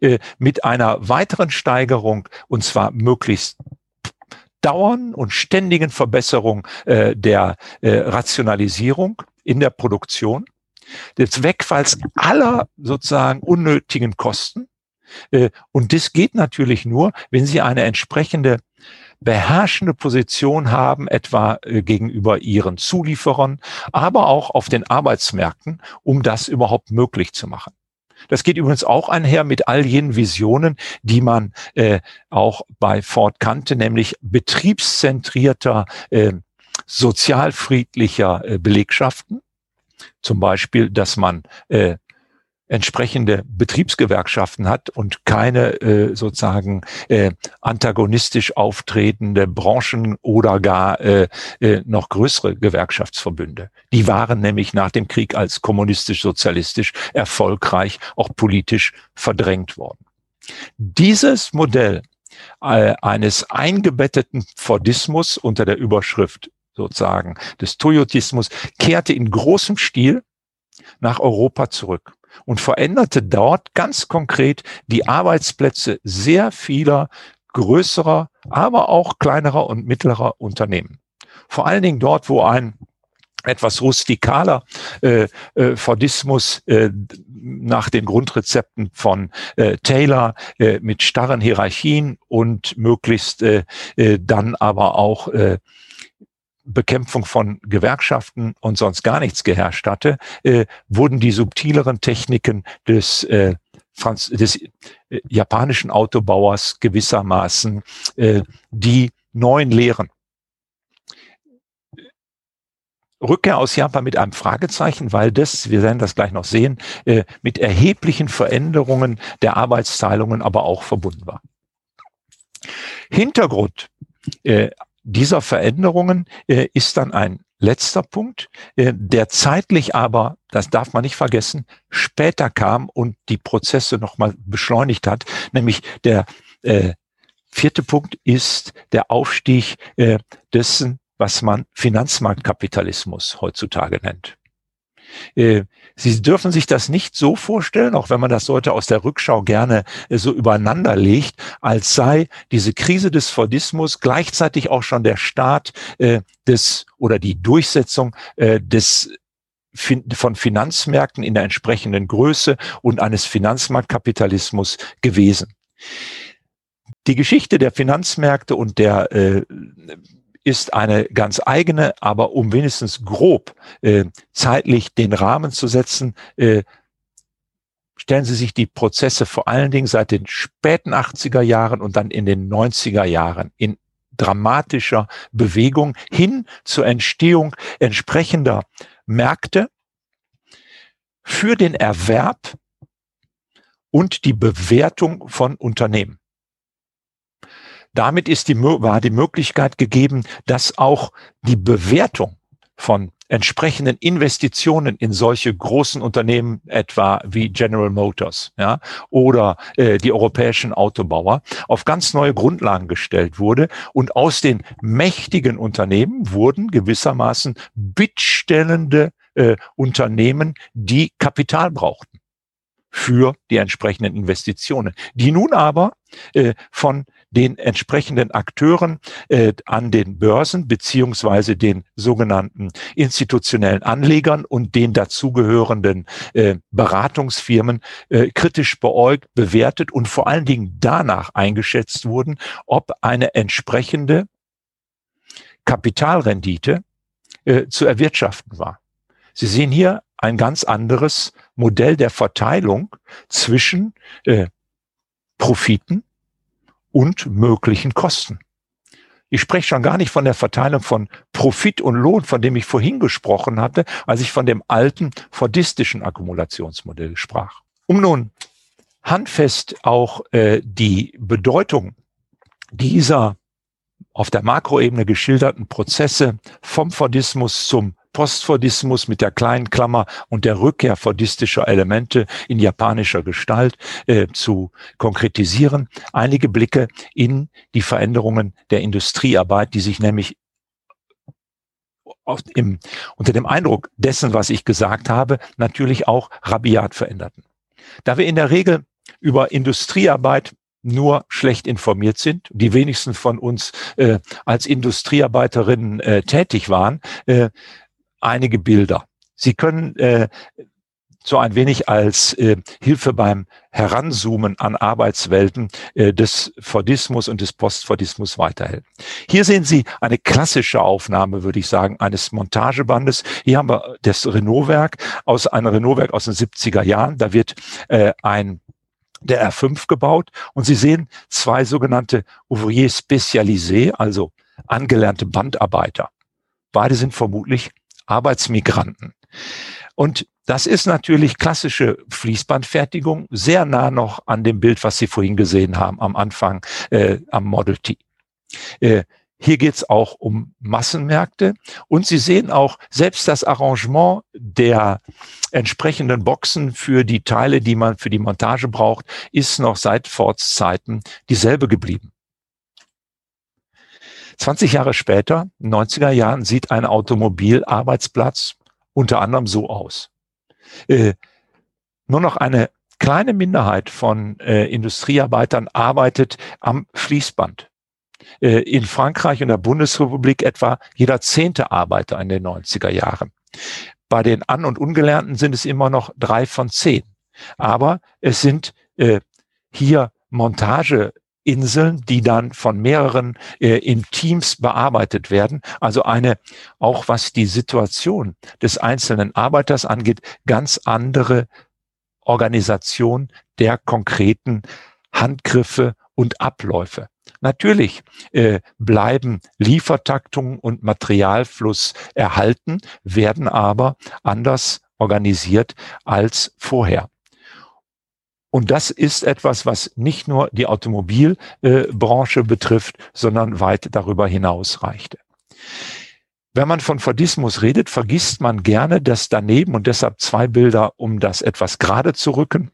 [SPEAKER 2] äh, mit einer weiteren Steigerung und zwar möglichst dauernden und ständigen Verbesserung äh, der äh, Rationalisierung in der Produktion, des Wegfalls aller sozusagen unnötigen Kosten. Äh, und das geht natürlich nur, wenn Sie eine entsprechende beherrschende Position haben, etwa äh, gegenüber ihren Zulieferern, aber auch auf den Arbeitsmärkten, um das überhaupt möglich zu machen. Das geht übrigens auch einher mit all jenen Visionen, die man äh, auch bei Ford kannte, nämlich betriebszentrierter, äh, sozialfriedlicher äh, Belegschaften. Zum Beispiel, dass man äh, entsprechende Betriebsgewerkschaften hat und keine äh, sozusagen äh, antagonistisch auftretende Branchen oder gar äh, äh, noch größere Gewerkschaftsverbünde. Die waren nämlich nach dem Krieg als kommunistisch-sozialistisch erfolgreich auch politisch verdrängt worden. Dieses Modell äh, eines eingebetteten Fordismus unter der Überschrift sozusagen des Toyotismus kehrte in großem Stil nach Europa zurück und veränderte dort ganz konkret die Arbeitsplätze sehr vieler größerer, aber auch kleinerer und mittlerer Unternehmen. Vor allen Dingen dort, wo ein etwas rustikaler äh, äh, Fordismus äh, nach den Grundrezepten von äh, Taylor äh, mit starren Hierarchien und möglichst äh, äh, dann aber auch äh, Bekämpfung von Gewerkschaften und sonst gar nichts geherrscht hatte, äh, wurden die subtileren Techniken des äh, Franz des äh, japanischen Autobauers gewissermaßen äh, die neuen Lehren. Rückkehr aus Japan mit einem Fragezeichen, weil das, wir werden das gleich noch sehen, äh, mit erheblichen Veränderungen der Arbeitsteilungen aber auch verbunden war. Hintergrund äh, dieser Veränderungen äh, ist dann ein letzter Punkt, äh, der zeitlich aber, das darf man nicht vergessen, später kam und die Prozesse nochmal beschleunigt hat, nämlich der äh, vierte Punkt ist der Aufstieg äh, dessen, was man Finanzmarktkapitalismus heutzutage nennt. Äh, Sie dürfen sich das nicht so vorstellen, auch wenn man das heute aus der Rückschau gerne äh, so übereinander legt, als sei diese Krise des Fordismus gleichzeitig auch schon der Start äh, des oder die Durchsetzung des von Finanzmärkten in der entsprechenden Größe und eines Finanzmarktkapitalismus gewesen. Die Geschichte der Finanzmärkte und der äh, ist eine ganz eigene, aber um wenigstens grob äh, zeitlich den Rahmen zu setzen, äh, stellen Sie sich die Prozesse vor allen Dingen seit den späten 80er Jahren und dann in den 90er Jahren in dramatischer Bewegung hin zur Entstehung entsprechender Märkte für den Erwerb und die Bewertung von Unternehmen. Damit ist die, war die Möglichkeit gegeben, dass auch die Bewertung von entsprechenden Investitionen in solche großen Unternehmen etwa wie General Motors ja, oder äh, die europäischen Autobauer auf ganz neue Grundlagen gestellt wurde. Und aus den mächtigen Unternehmen wurden gewissermaßen bittstellende äh, Unternehmen, die Kapital brauchten für die entsprechenden Investitionen, die nun aber äh, von den entsprechenden Akteuren äh, an den Börsen beziehungsweise den sogenannten institutionellen Anlegern und den dazugehörenden äh, Beratungsfirmen äh, kritisch beäugt, bewertet und vor allen Dingen danach eingeschätzt wurden, ob eine entsprechende Kapitalrendite äh, zu erwirtschaften war. Sie sehen hier ein ganz anderes Modell der Verteilung zwischen äh, Profiten und möglichen Kosten. Ich spreche schon gar nicht von der Verteilung von Profit und Lohn, von dem ich vorhin gesprochen hatte, als ich von dem alten fordistischen Akkumulationsmodell sprach. Um nun handfest auch äh, die Bedeutung dieser auf der Makroebene geschilderten Prozesse vom Fordismus zum Postfordismus mit der kleinen Klammer und der Rückkehr fordistischer Elemente in japanischer Gestalt äh, zu konkretisieren. Einige Blicke in die Veränderungen der Industriearbeit, die sich nämlich im, unter dem Eindruck dessen, was ich gesagt habe, natürlich auch rabiat veränderten. Da wir in der Regel über Industriearbeit nur schlecht informiert sind, die wenigsten von uns äh, als Industriearbeiterinnen äh, tätig waren, äh, einige Bilder. Sie können äh, so ein wenig als äh, Hilfe beim Heranzoomen an Arbeitswelten äh, des Fordismus und des Postfordismus weiterhelfen. Hier sehen Sie eine klassische Aufnahme, würde ich sagen, eines Montagebandes. Hier haben wir das Renault-Werk aus einem Renault-Werk aus den 70er Jahren. Da wird äh, ein der R5 gebaut und Sie sehen zwei sogenannte Ouvriers spécialisés, also angelernte Bandarbeiter. Beide sind vermutlich Arbeitsmigranten. Und das ist natürlich klassische Fließbandfertigung, sehr nah noch an dem Bild, was Sie vorhin gesehen haben am Anfang äh, am Model T. Äh, hier geht es auch um Massenmärkte und Sie sehen auch selbst das Arrangement der entsprechenden Boxen für die Teile, die man für die Montage braucht, ist noch seit Fords Zeiten dieselbe geblieben. 20 Jahre später, 90er Jahren, sieht ein Automobilarbeitsplatz unter anderem so aus. Äh, nur noch eine kleine Minderheit von äh, Industriearbeitern arbeitet am Fließband. Äh, in Frankreich und der Bundesrepublik etwa jeder zehnte Arbeiter in den 90er Jahren. Bei den An- und Ungelernten sind es immer noch drei von zehn. Aber es sind äh, hier Montageinseln, die dann von mehreren äh, in Teams bearbeitet werden. Also eine, auch was die Situation des einzelnen Arbeiters angeht, ganz andere Organisation der konkreten Handgriffe und Abläufe. Natürlich äh, bleiben Liefertaktungen und Materialfluss erhalten, werden aber anders organisiert als vorher. Und das ist etwas, was nicht nur die Automobilbranche betrifft, sondern weit darüber hinaus reichte. Wenn man von Fordismus redet, vergisst man gerne, dass daneben und deshalb zwei Bilder, um das etwas gerade zu rücken,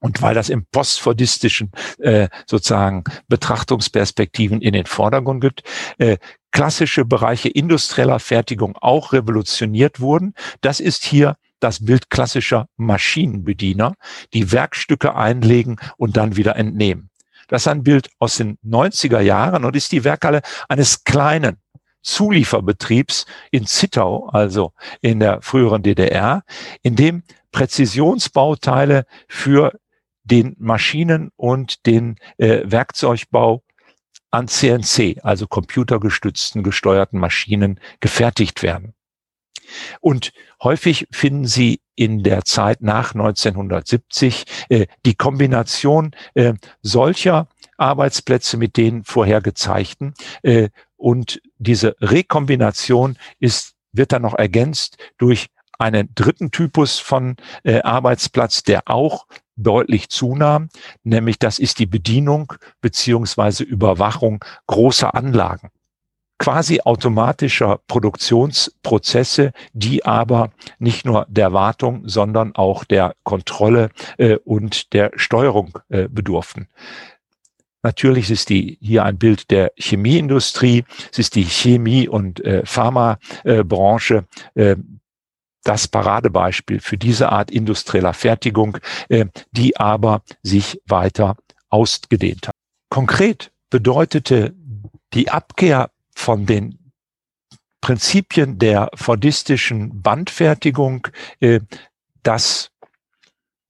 [SPEAKER 2] und weil das im postfordistischen äh, sozusagen Betrachtungsperspektiven in den Vordergrund gibt, äh, klassische Bereiche industrieller Fertigung auch revolutioniert wurden. Das ist hier das Bild klassischer Maschinenbediener, die Werkstücke einlegen und dann wieder entnehmen. Das ist ein Bild aus den 90er Jahren und ist die Werkhalle eines kleinen Zulieferbetriebs in Zittau, also in der früheren DDR, in dem Präzisionsbauteile für den Maschinen- und den äh, Werkzeugbau an CNC, also computergestützten, gesteuerten Maschinen gefertigt werden. Und häufig finden Sie in der Zeit nach 1970 äh, die Kombination äh, solcher Arbeitsplätze mit den vorher gezeigten. Äh, und diese Rekombination ist, wird dann noch ergänzt durch einen dritten Typus von äh, Arbeitsplatz, der auch deutlich zunahm, nämlich das ist die Bedienung beziehungsweise Überwachung großer Anlagen quasi automatischer Produktionsprozesse, die aber nicht nur der Wartung, sondern auch der Kontrolle äh, und der Steuerung äh, bedurften. Natürlich ist die hier ein Bild der Chemieindustrie. Es ist die Chemie- und äh, Pharmabranche, äh, das Paradebeispiel für diese Art industrieller Fertigung, äh, die aber sich weiter ausgedehnt hat. Konkret bedeutete die Abkehr von den Prinzipien der fordistischen Bandfertigung, äh, dass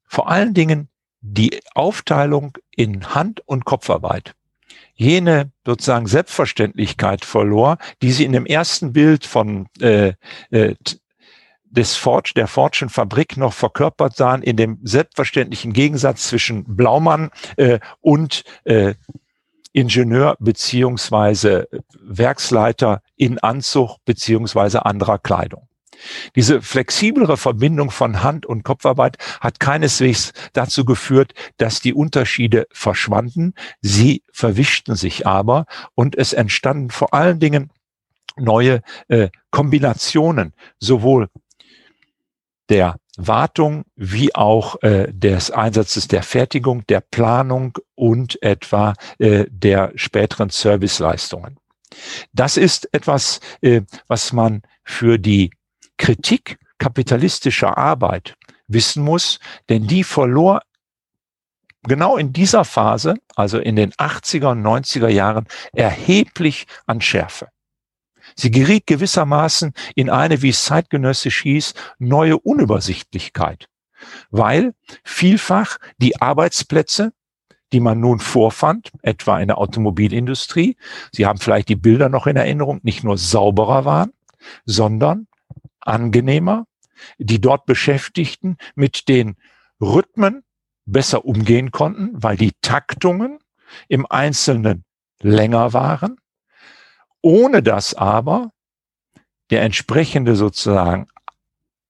[SPEAKER 2] vor allen Dingen die Aufteilung in Hand- und Kopfarbeit jene sozusagen Selbstverständlichkeit verlor, die sie in dem ersten Bild von äh, äh, des Forge, der Fortune Fabrik noch verkörpert sahen, in dem selbstverständlichen Gegensatz zwischen Blaumann äh, und äh, Ingenieur beziehungsweise Werksleiter in Anzug beziehungsweise anderer Kleidung. Diese flexiblere Verbindung von Hand- und Kopfarbeit hat keineswegs dazu geführt, dass die Unterschiede verschwanden. Sie verwischten sich aber und es entstanden vor allen Dingen neue äh, Kombinationen, sowohl der Wartung wie auch äh, des Einsatzes der Fertigung, der Planung und etwa äh, der späteren Serviceleistungen. Das ist etwas, äh, was man für die Kritik kapitalistischer Arbeit wissen muss, denn die verlor genau in dieser Phase, also in den 80er und 90er Jahren, erheblich an Schärfe. Sie geriet gewissermaßen in eine, wie es zeitgenössisch hieß, neue Unübersichtlichkeit, weil vielfach die Arbeitsplätze, die man nun vorfand, etwa in der Automobilindustrie, Sie haben vielleicht die Bilder noch in Erinnerung, nicht nur sauberer waren, sondern angenehmer, die dort Beschäftigten mit den Rhythmen besser umgehen konnten, weil die Taktungen im Einzelnen länger waren, ohne dass aber der entsprechende sozusagen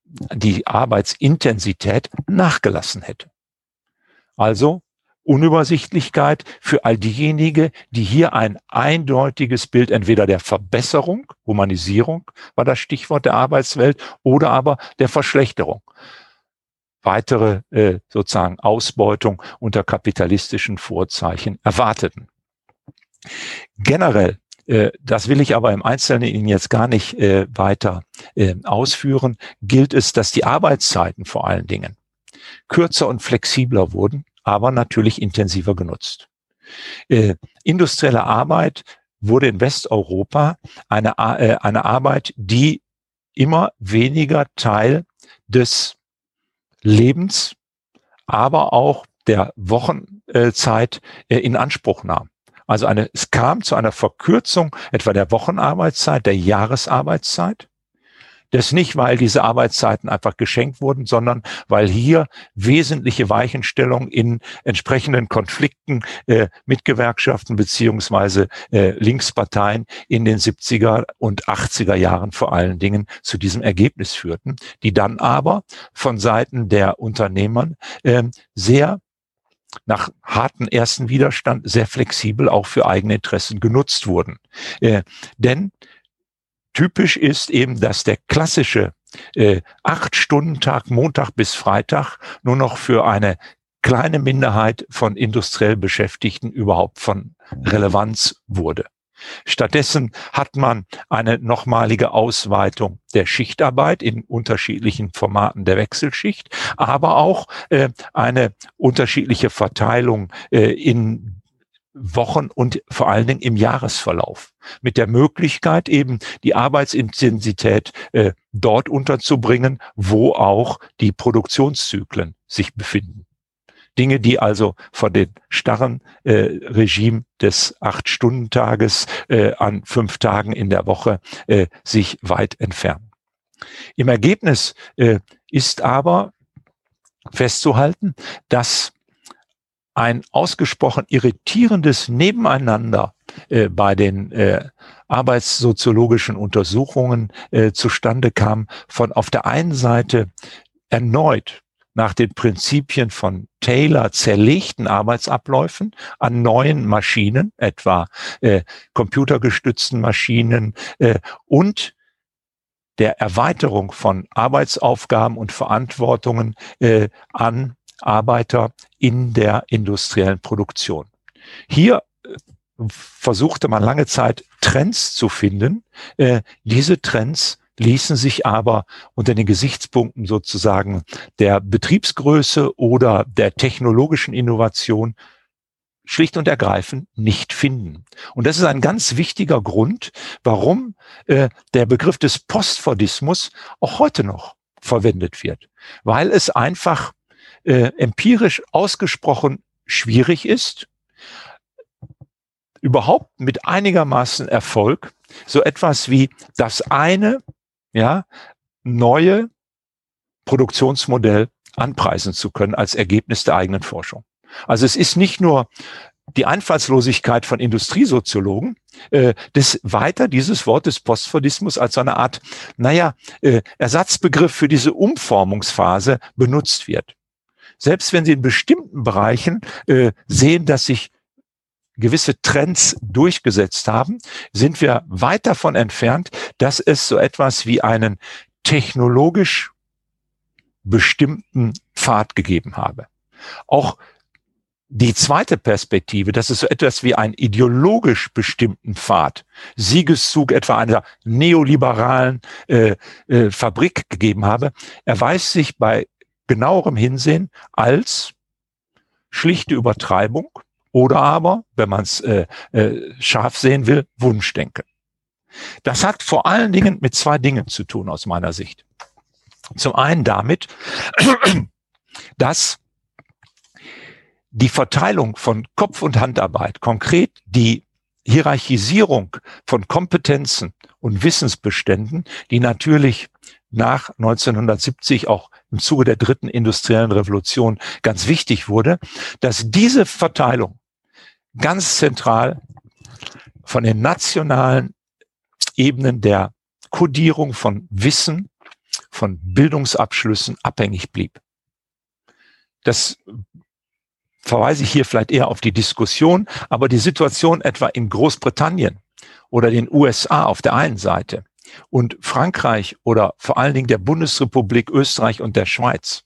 [SPEAKER 2] die Arbeitsintensität nachgelassen hätte. Also Unübersichtlichkeit für all diejenigen, die hier ein eindeutiges Bild entweder der Verbesserung, Humanisierung war das Stichwort der Arbeitswelt, oder aber der Verschlechterung. Weitere äh, sozusagen Ausbeutung unter kapitalistischen Vorzeichen erwarteten. Generell das will ich aber im Einzelnen Ihnen jetzt gar nicht äh, weiter äh, ausführen, gilt es, dass die Arbeitszeiten vor allen Dingen kürzer und flexibler wurden aber natürlich intensiver genutzt. Äh, industrielle Arbeit wurde in Westeuropa eine, äh, eine Arbeit, die immer weniger Teil des Lebens, aber auch der Wochenzeit äh, in Anspruch nahm. Also eine, es kam zu einer Verkürzung etwa der Wochenarbeitszeit, der Jahresarbeitszeit. Das nicht, weil diese Arbeitszeiten einfach geschenkt wurden, sondern weil hier wesentliche Weichenstellungen in entsprechenden Konflikten äh, mit Gewerkschaften beziehungsweise äh, Linksparteien in den 70er und 80er Jahren vor allen Dingen zu diesem Ergebnis führten, die dann aber von Seiten der Unternehmern äh, sehr nach harten ersten Widerstand sehr flexibel auch für eigene Interessen genutzt wurden. Äh, denn typisch ist eben, dass der klassische äh, Acht-Stunden-Tag Montag bis Freitag nur noch für eine kleine Minderheit von industriell Beschäftigten überhaupt von Relevanz wurde. Stattdessen hat man eine nochmalige Ausweitung der Schichtarbeit in unterschiedlichen Formaten der Wechselschicht, aber auch äh, eine unterschiedliche Verteilung äh, in Wochen und vor allen Dingen im Jahresverlauf. Mit der Möglichkeit eben die Arbeitsintensität äh, dort unterzubringen, wo auch die Produktionszyklen sich befinden. Dinge, die also von den starren äh, Regime des Acht-Stunden-Tages äh, an fünf Tagen in der Woche äh, sich weit entfernen. Im Ergebnis äh, ist aber festzuhalten, dass ein ausgesprochen irritierendes Nebeneinander äh, bei den äh, arbeitssoziologischen Untersuchungen äh, zustande kam von auf der einen Seite erneut nach den Prinzipien von Taylor zerlegten Arbeitsabläufen an neuen Maschinen, etwa äh, computergestützten Maschinen äh, und der Erweiterung von Arbeitsaufgaben und Verantwortungen äh, an Arbeiter in der industriellen Produktion. Hier äh, versuchte man lange Zeit Trends zu finden. Äh, diese Trends ließen sich aber unter den Gesichtspunkten sozusagen der Betriebsgröße oder der technologischen Innovation schlicht und ergreifend nicht finden. Und das ist ein ganz wichtiger Grund, warum äh, der Begriff des Postfordismus auch heute noch verwendet wird, weil es einfach äh, empirisch ausgesprochen schwierig ist, überhaupt mit einigermaßen Erfolg so etwas wie das eine, ja, neue Produktionsmodell anpreisen zu können als Ergebnis der eigenen Forschung. Also es ist nicht nur die Einfallslosigkeit von Industriesoziologen, äh, das weiter dieses Wort des Postfordismus als eine Art, naja, äh, Ersatzbegriff für diese Umformungsphase benutzt wird. Selbst wenn Sie in bestimmten Bereichen äh, sehen, dass sich gewisse Trends durchgesetzt haben, sind wir weit davon entfernt, dass es so etwas wie einen technologisch bestimmten Pfad gegeben habe. Auch die zweite Perspektive, dass es so etwas wie einen ideologisch bestimmten Pfad, Siegeszug etwa einer neoliberalen äh, äh, Fabrik gegeben habe, erweist sich bei genauerem Hinsehen als schlichte Übertreibung oder aber, wenn man es äh, äh, scharf sehen will, Wunschdenken. Das hat vor allen Dingen mit zwei Dingen zu tun aus meiner Sicht. Zum einen damit, dass die Verteilung von Kopf- und Handarbeit, konkret die Hierarchisierung von Kompetenzen und Wissensbeständen, die natürlich nach 1970 auch im Zuge der dritten industriellen Revolution ganz wichtig wurde, dass diese Verteilung ganz zentral von den nationalen Ebenen der Kodierung von Wissen, von Bildungsabschlüssen abhängig blieb. Das verweise ich hier vielleicht eher auf die Diskussion, aber die Situation etwa in Großbritannien oder den USA auf der einen Seite und Frankreich oder vor allen Dingen der Bundesrepublik Österreich und der Schweiz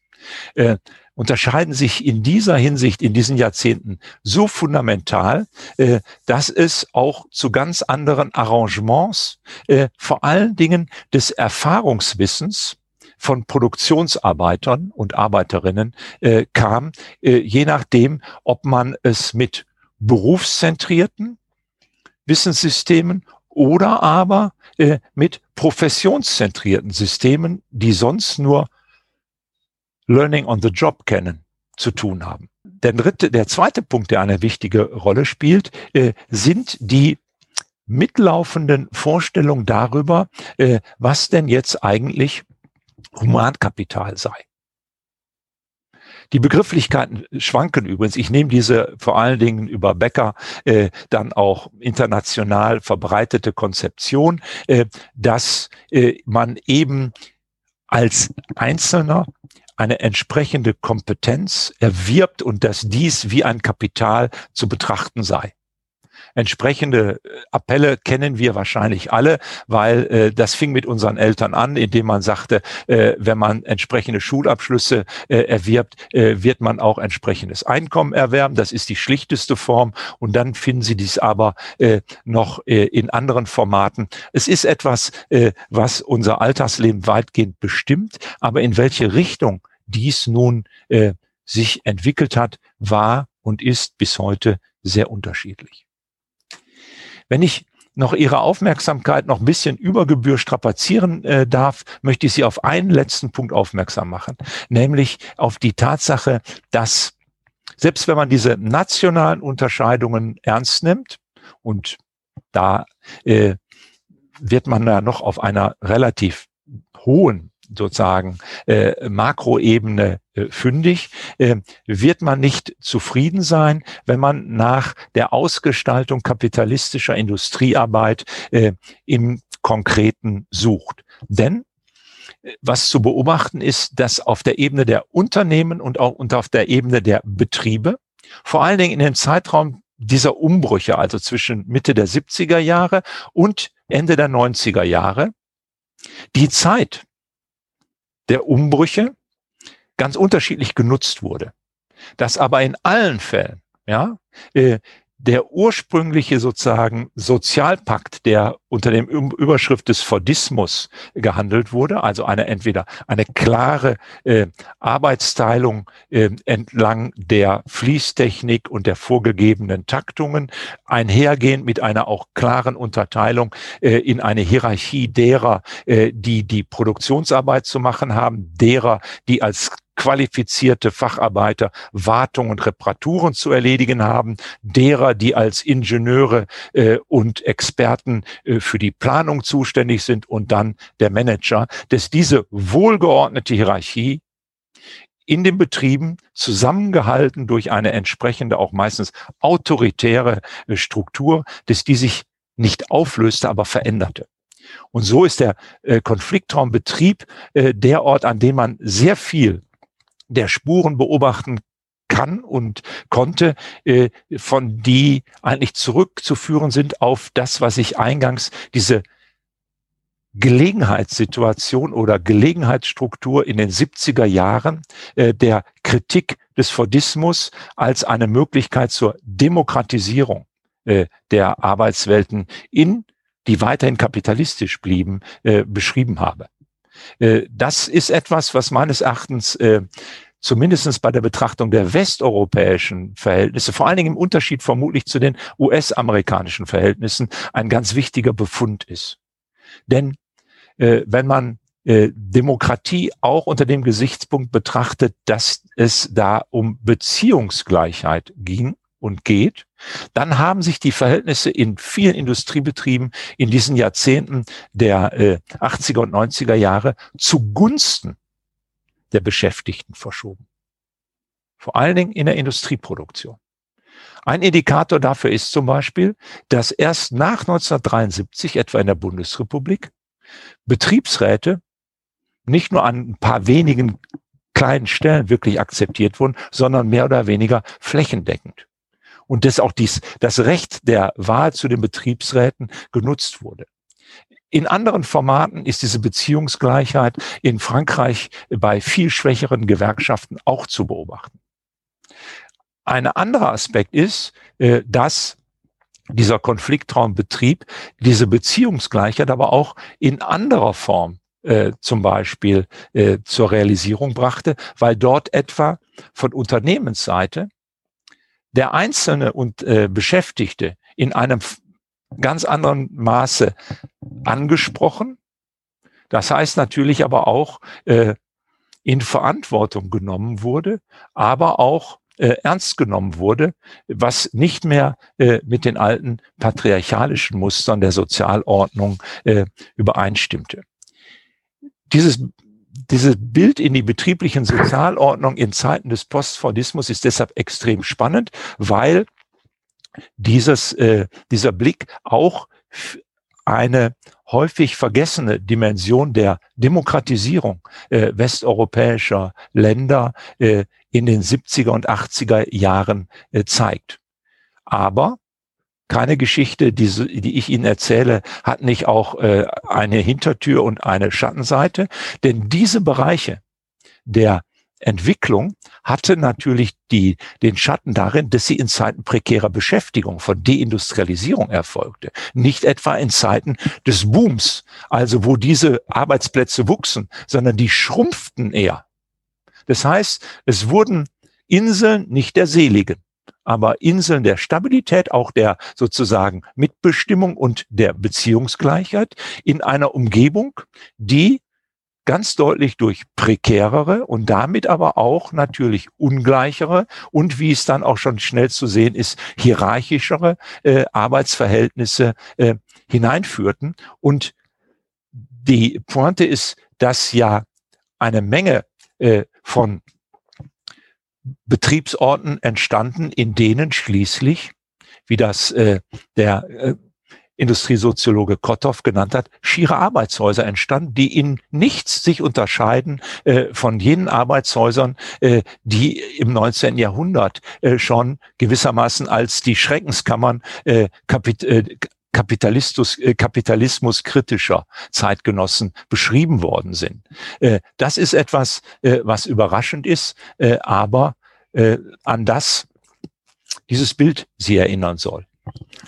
[SPEAKER 2] äh, unterscheiden sich in dieser Hinsicht in diesen Jahrzehnten so fundamental, äh, dass es auch zu ganz anderen Arrangements, äh, vor allen Dingen des Erfahrungswissens von Produktionsarbeitern und Arbeiterinnen äh, kam, je nachdem, ob man es mit berufszentrierten Wissenssystemen oder aber äh, mit professionszentrierten Systemen, die sonst nur Learning on the Job kennen, zu tun haben. Der dritte, der zweite Punkt, der eine wichtige Rolle spielt, äh, sind die mitlaufenden Vorstellungen darüber, äh, was denn jetzt eigentlich Humankapital sei. Die Begrifflichkeiten schwanken übrigens. Ich nehme diese vor allen Dingen über Becker äh, dann auch international verbreitete Konzeption, äh, dass äh, man eben als Einzelner eine entsprechende Kompetenz erwirbt und dass dies wie ein Kapital zu betrachten sei. Entsprechende äh, Appelle kennen wir wahrscheinlich alle, weil äh, das fing mit unseren Eltern an, indem man sagte, äh, wenn man entsprechende Schulabschlüsse äh, erwirbt, äh, wird man auch entsprechendes Einkommen erwerben. Das ist die schlichteste Form. Und dann finden Sie dies aber äh, noch äh, in anderen Formaten. Es ist etwas, äh, was unser Alltagsleben weitgehend bestimmt, aber in welche Richtung dies nun äh, sich entwickelt hat, war und ist bis heute sehr unterschiedlich. Wenn ich noch Ihre Aufmerksamkeit noch ein bisschen über Gebühr strapazieren äh, darf, möchte ich Sie auf einen letzten Punkt aufmerksam machen, nämlich auf die Tatsache, dass selbst wenn man diese nationalen Unterscheidungen ernst nimmt und da äh, wird man da noch auf einer relativ hohen sozusagen äh, Makroebene äh, fündig, äh, wird man nicht zufrieden sein, wenn man nach der Ausgestaltung kapitalistischer Industriearbeit äh, im Konkreten sucht. Denn äh, was zu beobachten ist, dass auf der Ebene der Unternehmen und auch und auf der Ebene der Betriebe, vor allen Dingen in dem Zeitraum dieser Umbrüche, also zwischen Mitte der 70er Jahre und Ende der 90er Jahre, die Zeit der Umbrüche ganz unterschiedlich genutzt wurde. Dass aber in allen Fällen, ja, äh, der ursprüngliche sozusagen Sozialpakt, der unter dem Überschrift des Fordismus gehandelt wurde, also eine entweder eine klare äh, Arbeitsteilung äh, entlang der Fließtechnik und der vorgegebenen Taktungen, einhergehend mit einer auch klaren Unterteilung äh, in eine Hierarchie derer, äh, die die Produktionsarbeit zu machen haben, derer, die als qualifizierte Facharbeiter Wartung und Reparaturen zu erledigen haben, derer, die als Ingenieure äh, und Experten äh, für die Planung zuständig sind und dann der Manager, dass diese wohlgeordnete Hierarchie in den Betrieben zusammengehalten durch eine entsprechende, auch meistens autoritäre äh, Struktur, dass die sich nicht auflöste, aber veränderte. Und so ist der äh, Konfliktraumbetrieb äh, der Ort, an dem man sehr viel der Spuren beobachten kann und konnte, äh, von die eigentlich zurückzuführen sind auf das, was ich eingangs diese Gelegenheitssituation oder Gelegenheitsstruktur in den 70er Jahren äh, der Kritik des Fordismus als eine Möglichkeit zur Demokratisierung äh, der Arbeitswelten in, die weiterhin kapitalistisch blieben, äh, beschrieben habe. Äh, das ist etwas, was meines Erachtens äh, zumindestens bei der Betrachtung der westeuropäischen Verhältnisse, vor allen Dingen im Unterschied vermutlich zu den US-amerikanischen Verhältnissen, ein ganz wichtiger Befund ist. Denn äh, wenn man äh, Demokratie auch unter dem Gesichtspunkt betrachtet, dass es da um Beziehungsgleichheit ging, und geht, dann haben sich die Verhältnisse in vielen Industriebetrieben in diesen Jahrzehnten der äh, 80er und 90er Jahre zugunsten der Beschäftigten verschoben. Vor allen Dingen in der Industrieproduktion. Ein Indikator dafür ist zum Beispiel, dass erst nach 1973, etwa in der Bundesrepublik, Betriebsräte nicht nur an ein paar wenigen kleinen Stellen wirklich akzeptiert wurden, sondern mehr oder weniger flächendeckend und dass auch dies, das Recht der Wahl zu den Betriebsräten genutzt wurde. In anderen Formaten ist diese Beziehungsgleichheit in Frankreich bei viel schwächeren Gewerkschaften auch zu beobachten. Ein anderer Aspekt ist, äh, dass dieser Konfliktraumbetrieb diese Beziehungsgleichheit aber auch in anderer Form äh, zum Beispiel äh, zur Realisierung brachte, weil dort etwa von Unternehmensseite der Einzelne und äh, Beschäftigte in einem ganz anderen Maße angesprochen. Das heißt natürlich aber auch äh, in Verantwortung genommen wurde, aber auch äh, ernst genommen wurde, was nicht mehr äh, mit den alten patriarchalischen Mustern der Sozialordnung äh, übereinstimmte. Dieses dieses Bild in die betrieblichen Sozialordnung in Zeiten des Postfordismus ist deshalb extrem spannend, weil dieses, äh, dieser Blick auch eine häufig vergessene Dimension der Demokratisierung äh, westeuropäischer Länder äh, in den 70er und 80er Jahren äh, zeigt. Aber keine Geschichte, die, die ich Ihnen erzähle, hat nicht auch äh, eine Hintertür und eine Schattenseite. Denn diese Bereiche der Entwicklung hatte natürlich die, den Schatten darin, dass sie in Zeiten prekärer Beschäftigung von Deindustrialisierung erfolgte. Nicht etwa in Zeiten des Booms, also wo diese Arbeitsplätze wuchsen, sondern die schrumpften eher. Das heißt, es wurden Inseln nicht der Seligen aber Inseln der Stabilität, auch der sozusagen Mitbestimmung und der Beziehungsgleichheit in einer Umgebung, die ganz deutlich durch prekärere und damit aber auch natürlich ungleichere und wie es dann auch schon schnell zu sehen ist, hierarchischere äh, Arbeitsverhältnisse äh, hineinführten. Und die Pointe ist, dass ja eine Menge äh, von Betriebsorten entstanden, in denen schließlich, wie das äh, der äh, Industriesoziologe Kotthoff genannt hat, schiere Arbeitshäuser entstanden, die in nichts sich unterscheiden äh, von jenen Arbeitshäusern, äh, die im 19. Jahrhundert äh, schon gewissermaßen als die Schreckenskammern äh, Kapit äh, Kapitalismus, äh, Kapitalismus kritischer Zeitgenossen beschrieben worden sind. Äh, das ist etwas, äh, was überraschend ist, äh, aber äh, an das dieses Bild Sie erinnern soll.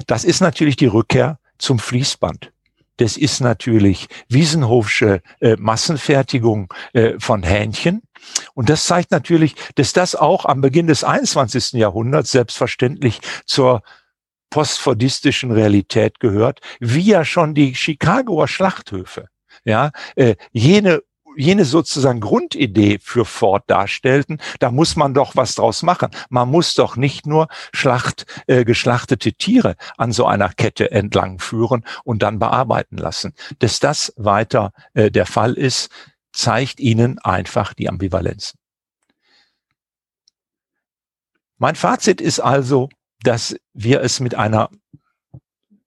[SPEAKER 2] Das ist natürlich die Rückkehr zum Fließband. Das ist natürlich Wiesenhofsche äh, Massenfertigung äh, von Hähnchen. Und das zeigt natürlich, dass das auch am Beginn des 21. Jahrhunderts selbstverständlich zur postfordistischen Realität gehört, wie ja schon die Chicagoer Schlachthöfe. Ja, äh, jene jene sozusagen Grundidee für Ford darstellten, da muss man doch was draus machen. Man muss doch nicht nur Schlacht, äh, geschlachtete Tiere an so einer Kette entlang führen und dann bearbeiten lassen. Dass das weiter äh, der Fall ist, zeigt Ihnen einfach die Ambivalenzen. Mein Fazit ist also, dass wir es mit einer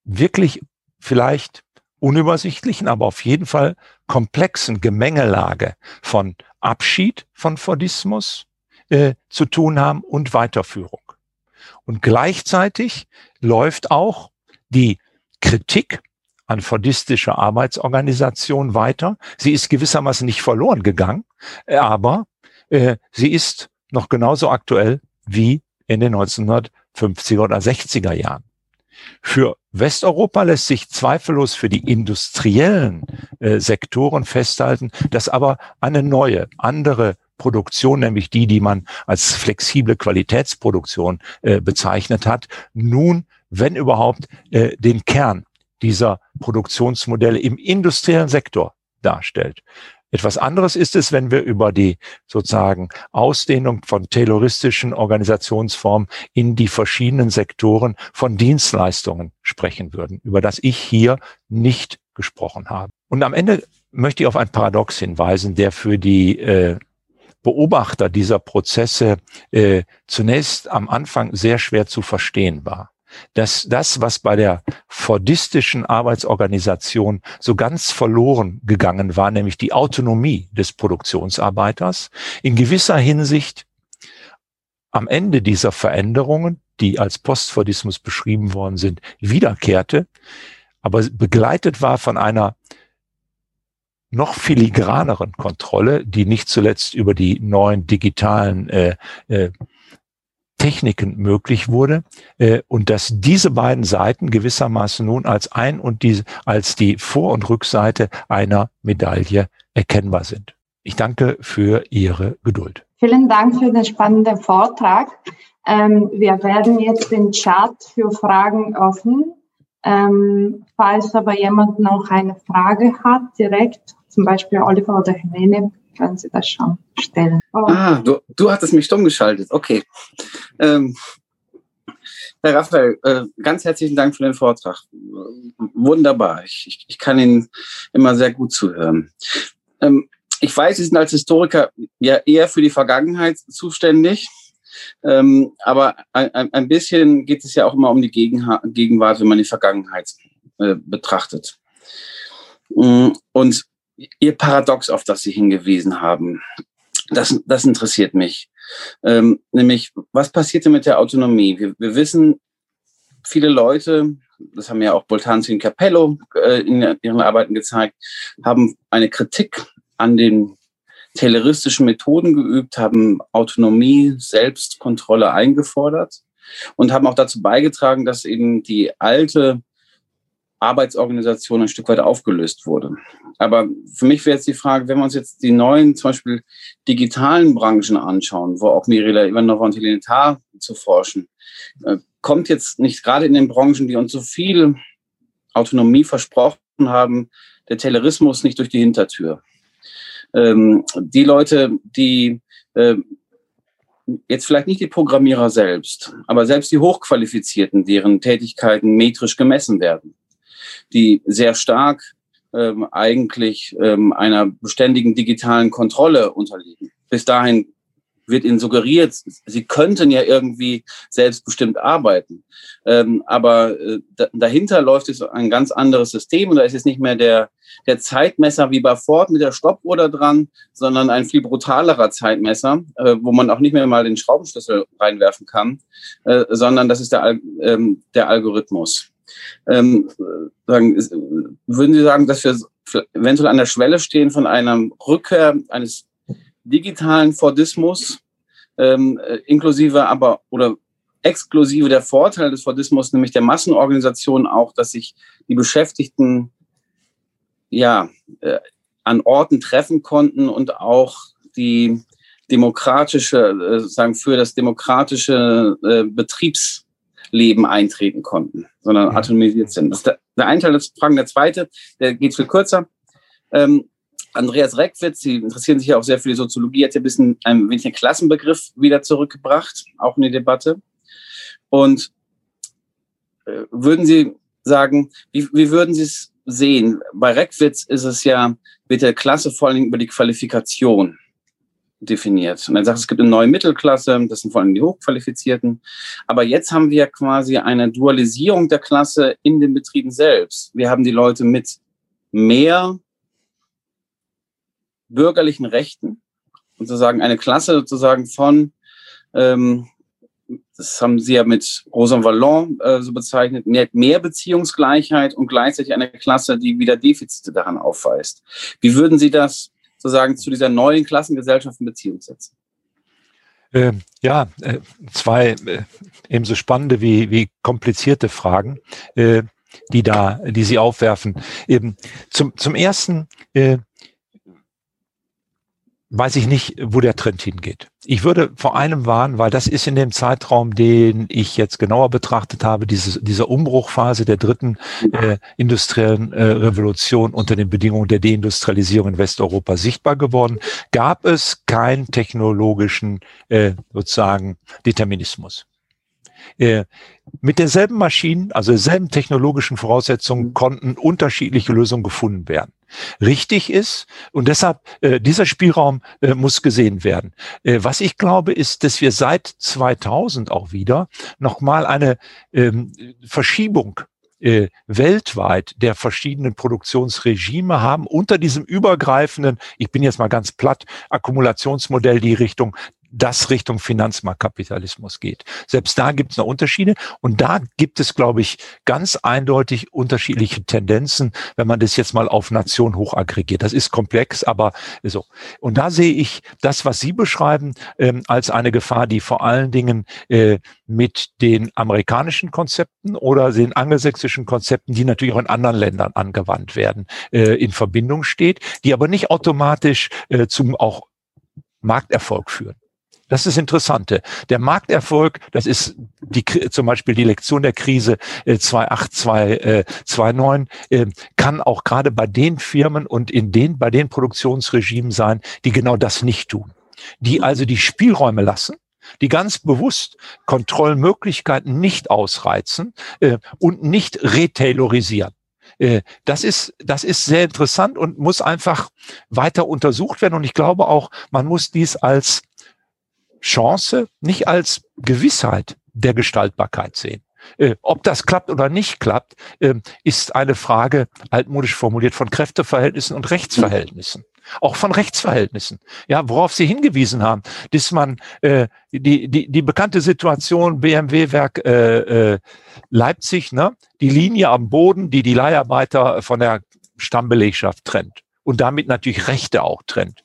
[SPEAKER 2] wirklich vielleicht unübersichtlichen, aber auf jeden Fall komplexen Gemengelage von Abschied von Fordismus äh, zu tun haben und Weiterführung. Und gleichzeitig läuft auch die Kritik an fordistischer Arbeitsorganisation weiter. Sie ist gewissermaßen nicht verloren gegangen, aber äh, sie ist noch genauso aktuell wie in den 1950er oder 60er Jahren. Für Westeuropa lässt sich zweifellos für die industriellen äh, Sektoren festhalten, dass aber eine neue, andere Produktion, nämlich die, die man als flexible Qualitätsproduktion äh, bezeichnet hat, nun, wenn überhaupt, äh, den Kern dieser Produktionsmodelle im industriellen Sektor darstellt. Etwas anderes ist es, wenn wir über die sozusagen Ausdehnung von tayloristischen Organisationsformen in die verschiedenen Sektoren von Dienstleistungen sprechen würden, über das ich hier nicht gesprochen habe. Und am Ende möchte ich auf ein Paradox hinweisen, der für die äh, Beobachter dieser Prozesse äh, zunächst am Anfang sehr schwer zu verstehen war dass das, was bei der fordistischen Arbeitsorganisation so ganz verloren gegangen war, nämlich die Autonomie des Produktionsarbeiters, in gewisser Hinsicht am Ende dieser Veränderungen, die als Postfordismus beschrieben worden sind, wiederkehrte, aber begleitet war von einer noch filigraneren Kontrolle, die nicht zuletzt über die neuen digitalen äh, äh, Techniken möglich wurde äh, und dass diese beiden Seiten gewissermaßen nun als ein und die, als die Vor- und Rückseite einer Medaille erkennbar sind. Ich danke für Ihre Geduld.
[SPEAKER 3] Vielen Dank für den spannenden Vortrag. Ähm, wir werden jetzt den Chat für Fragen öffnen. Ähm, falls aber jemand noch eine Frage hat, direkt, zum Beispiel Oliver oder Helene, können Sie das schon stellen.
[SPEAKER 4] Oh. Ah, du, du hattest mich stumm geschaltet. Okay. Ähm, Herr Raphael, äh, ganz herzlichen Dank für den Vortrag. Wunderbar. Ich, ich, ich kann Ihnen immer sehr gut zuhören. Ähm, ich weiß, Sie sind als Historiker ja eher für die Vergangenheit zuständig. Ähm, aber ein, ein, bisschen geht es ja auch immer um die Gegenwart, wenn man die Vergangenheit äh, betrachtet. Mm, und Ihr Paradox, auf das Sie hingewiesen haben, das, das interessiert mich. Ähm, nämlich, was passierte mit der Autonomie? Wir, wir wissen, viele Leute, das haben ja auch Boltanzi und Capello äh, in ihren Arbeiten gezeigt, haben eine Kritik an den tayloristischen Methoden geübt, haben Autonomie, Selbstkontrolle eingefordert und haben auch dazu beigetragen, dass eben die alte Arbeitsorganisation ein Stück weit aufgelöst wurde. Aber für mich wäre jetzt die Frage, wenn wir uns jetzt die neuen, zum Beispiel digitalen Branchen anschauen, wo auch Mirela Ivanova und Helene Tarr zu forschen, äh, kommt jetzt nicht gerade in den Branchen, die uns so viel Autonomie versprochen haben, der Taylorismus nicht durch die Hintertür. Ähm, die Leute, die äh, jetzt vielleicht nicht die Programmierer selbst, aber selbst die Hochqualifizierten, deren Tätigkeiten metrisch gemessen werden, die sehr stark ähm, eigentlich ähm, einer beständigen digitalen Kontrolle unterliegen. Bis dahin wird ihnen suggeriert, sie könnten ja irgendwie selbstbestimmt arbeiten. Ähm, aber äh, dahinter läuft es ein ganz anderes System und da ist es nicht mehr der, der Zeitmesser wie bei Ford mit der Stoppuhr da dran, sondern ein viel brutalerer Zeitmesser, äh, wo man auch nicht mehr mal den Schraubenschlüssel reinwerfen kann, äh, sondern das ist der, ähm, der Algorithmus. Ähm, sagen, würden Sie sagen, dass wir eventuell an der Schwelle stehen von einer Rückkehr eines digitalen Fordismus, ähm, äh, inklusive aber oder exklusive der Vorteil des Fordismus, nämlich der Massenorganisation auch, dass sich die Beschäftigten ja äh, an Orten treffen konnten und auch die demokratische, äh, sagen für das demokratische äh, Betriebsleben eintreten konnten, sondern atomisiert sind. Das ist der, der eine Teil des Fragen. Der zweite, der geht viel kürzer. Ähm, Andreas Reckwitz, Sie interessieren sich ja auch sehr für die Soziologie, hat ja ein bisschen ein wenig den Klassenbegriff wieder zurückgebracht, auch in die Debatte. Und äh, würden Sie sagen, wie, wie würden Sie es sehen? Bei Reckwitz ist es ja, wird der Klasse vor allem über die Qualifikation definiert. Und er sagt, es gibt eine neue Mittelklasse, das sind vor allem die Hochqualifizierten. Aber jetzt haben wir quasi eine Dualisierung der Klasse in den Betrieben selbst. Wir haben die Leute mit mehr bürgerlichen Rechten und sozusagen eine Klasse sozusagen von, ähm, das haben Sie ja mit Rosa Vallon äh, so bezeichnet, mehr, mehr Beziehungsgleichheit und gleichzeitig eine Klasse, die wieder Defizite daran aufweist. Wie würden Sie das sozusagen zu dieser neuen Klassengesellschaft in Beziehung setzen?
[SPEAKER 2] Äh, ja, äh, zwei äh, ebenso spannende wie, wie komplizierte Fragen, äh, die da, die Sie aufwerfen. Eben zum, zum ersten, äh, weiß ich nicht, wo der Trend hingeht. Ich würde vor einem warnen, weil das ist in dem Zeitraum, den ich jetzt genauer betrachtet habe, diese, dieser Umbruchphase der dritten äh, industriellen äh, Revolution unter den Bedingungen der Deindustrialisierung in Westeuropa sichtbar geworden, gab es keinen technologischen äh, sozusagen Determinismus. Äh, mit derselben Maschinen, also derselben technologischen Voraussetzungen konnten unterschiedliche Lösungen gefunden werden richtig ist. Und deshalb, äh, dieser Spielraum äh, muss gesehen werden. Äh, was ich glaube, ist, dass wir seit 2000 auch wieder nochmal eine ähm, Verschiebung äh, weltweit der verschiedenen Produktionsregime haben unter diesem übergreifenden, ich bin jetzt mal ganz platt, Akkumulationsmodell die Richtung das Richtung Finanzmarktkapitalismus geht. Selbst da gibt es noch Unterschiede und da gibt es, glaube ich, ganz eindeutig unterschiedliche Tendenzen, wenn man das jetzt mal auf Nation hoch aggregiert. Das ist komplex, aber so. Und da sehe ich das, was Sie beschreiben, ähm, als eine Gefahr, die vor allen Dingen äh, mit den amerikanischen Konzepten oder den angelsächsischen Konzepten, die natürlich auch in anderen Ländern angewandt werden, äh, in Verbindung steht, die aber nicht automatisch äh, zum auch Markterfolg führen. Das ist Interessante. Der Markterfolg, das ist die, zum Beispiel die Lektion der Krise äh, 28, 29, äh, kann auch gerade bei den Firmen und in den, bei den Produktionsregimen sein, die genau das nicht tun. Die also die Spielräume lassen, die ganz bewusst Kontrollmöglichkeiten nicht ausreizen äh, und nicht retailorisieren. Äh, das ist, das ist sehr interessant und muss einfach weiter untersucht werden. Und ich glaube auch, man muss dies als Chance, nicht als Gewissheit der Gestaltbarkeit sehen. Äh, ob das klappt oder nicht klappt, äh, ist eine Frage, altmodisch formuliert, von Kräfteverhältnissen und Rechtsverhältnissen. Auch von Rechtsverhältnissen. Ja, worauf Sie hingewiesen haben, dass man äh, die, die, die bekannte Situation BMW-Werk äh, äh, Leipzig, ne, die Linie am Boden, die die Leiharbeiter von der Stammbelegschaft trennt und damit natürlich Rechte auch trennt.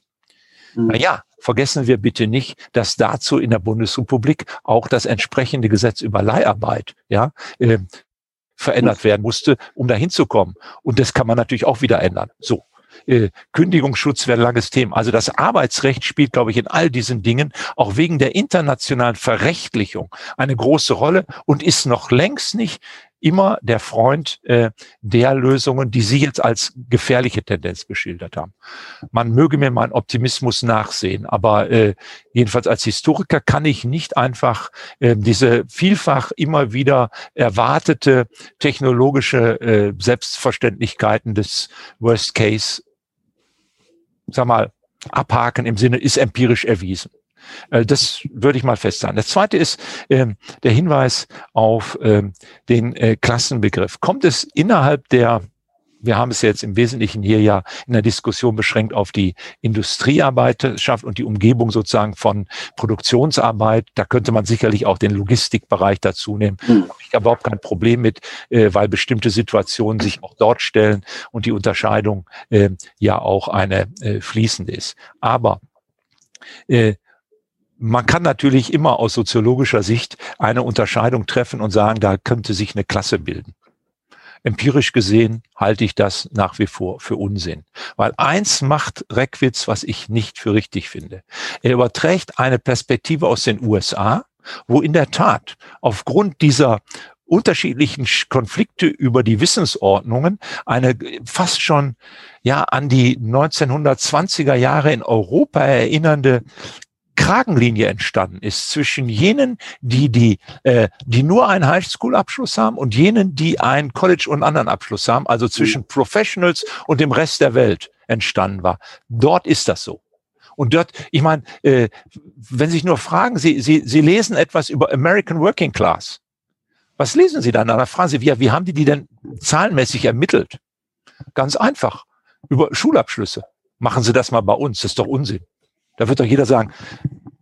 [SPEAKER 2] Mhm. Naja, vergessen wir bitte nicht, dass dazu in der Bundesrepublik auch das entsprechende Gesetz über Leiharbeit, ja, äh, verändert werden musste, um dahin zu kommen. Und das kann man natürlich auch wieder ändern. So. Äh, Kündigungsschutz wäre ein langes Thema. Also das Arbeitsrecht spielt, glaube ich, in all diesen Dingen auch wegen der internationalen Verrechtlichung eine große Rolle und ist noch längst nicht immer der Freund äh, der Lösungen, die Sie jetzt als gefährliche Tendenz beschildert haben. Man möge mir meinen Optimismus nachsehen, aber äh, jedenfalls als Historiker kann ich nicht einfach äh, diese vielfach immer wieder erwartete technologische äh, Selbstverständlichkeiten des Worst Case, sag mal, abhaken im Sinne, ist empirisch erwiesen. Äh, das würde ich mal festhalten. Das zweite ist ähm, der Hinweis auf ähm, den äh, Klassenbegriff. Kommt es innerhalb der wir haben es jetzt im Wesentlichen hier ja in der Diskussion beschränkt auf die Industriearbeiterschaft und die Umgebung sozusagen von Produktionsarbeit. Da könnte man sicherlich auch den Logistikbereich dazu nehmen. Mhm. Ich habe überhaupt kein Problem mit, äh, weil bestimmte Situationen sich auch dort stellen und die Unterscheidung äh, ja auch eine äh, fließende ist. Aber äh, man kann natürlich immer aus soziologischer Sicht eine Unterscheidung treffen und sagen, da könnte sich eine Klasse bilden. Empirisch gesehen halte ich das nach wie vor für Unsinn. Weil eins macht Reckwitz, was ich nicht für richtig finde. Er überträgt eine Perspektive aus den USA, wo in der Tat aufgrund dieser unterschiedlichen Konflikte über die Wissensordnungen eine fast schon ja an die 1920er Jahre in Europa erinnernde Kragenlinie entstanden ist zwischen jenen, die die, äh, die nur einen Highschool-Abschluss haben und jenen, die einen College- und anderen Abschluss haben, also zwischen mhm. Professionals und dem Rest der Welt entstanden war. Dort ist das so. Und dort, ich meine, äh, wenn Sie sich nur fragen, Sie, Sie, Sie lesen etwas über American Working Class. Was lesen Sie dann? Dann fragen Sie, wie, wie haben die die denn zahlenmäßig ermittelt? Ganz einfach. Über Schulabschlüsse. Machen Sie das mal bei uns. Das ist doch Unsinn. Da wird doch jeder sagen,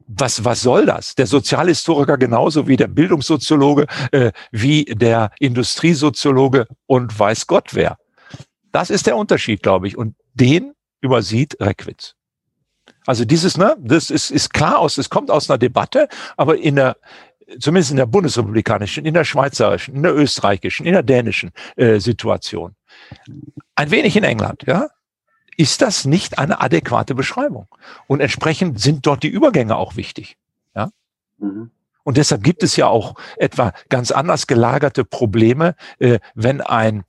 [SPEAKER 2] was, was soll das? Der Sozialhistoriker genauso wie der Bildungssoziologe, äh, wie der Industriesoziologe und weiß Gott wer. Das ist der Unterschied, glaube ich. Und den übersieht Reckwitz. Also dieses, ne, das ist, ist klar aus, es kommt aus einer Debatte, aber in der, zumindest in der bundesrepublikanischen, in der schweizerischen, in der österreichischen, in der dänischen äh, Situation. Ein wenig in England, ja ist das nicht eine adäquate Beschreibung. Und entsprechend sind dort die Übergänge auch wichtig. Ja? Mhm. Und deshalb gibt es ja auch etwa ganz anders gelagerte Probleme, äh, wenn ein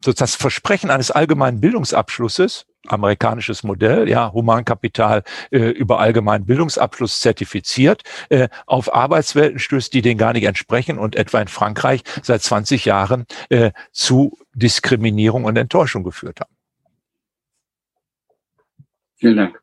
[SPEAKER 2] das Versprechen eines allgemeinen Bildungsabschlusses, amerikanisches Modell, ja, Humankapital äh, über allgemeinen Bildungsabschluss zertifiziert, äh, auf Arbeitswelten stößt, die denen gar nicht entsprechen und etwa in Frankreich seit 20 Jahren äh, zu Diskriminierung und Enttäuschung geführt haben.
[SPEAKER 4] Vielen Dank.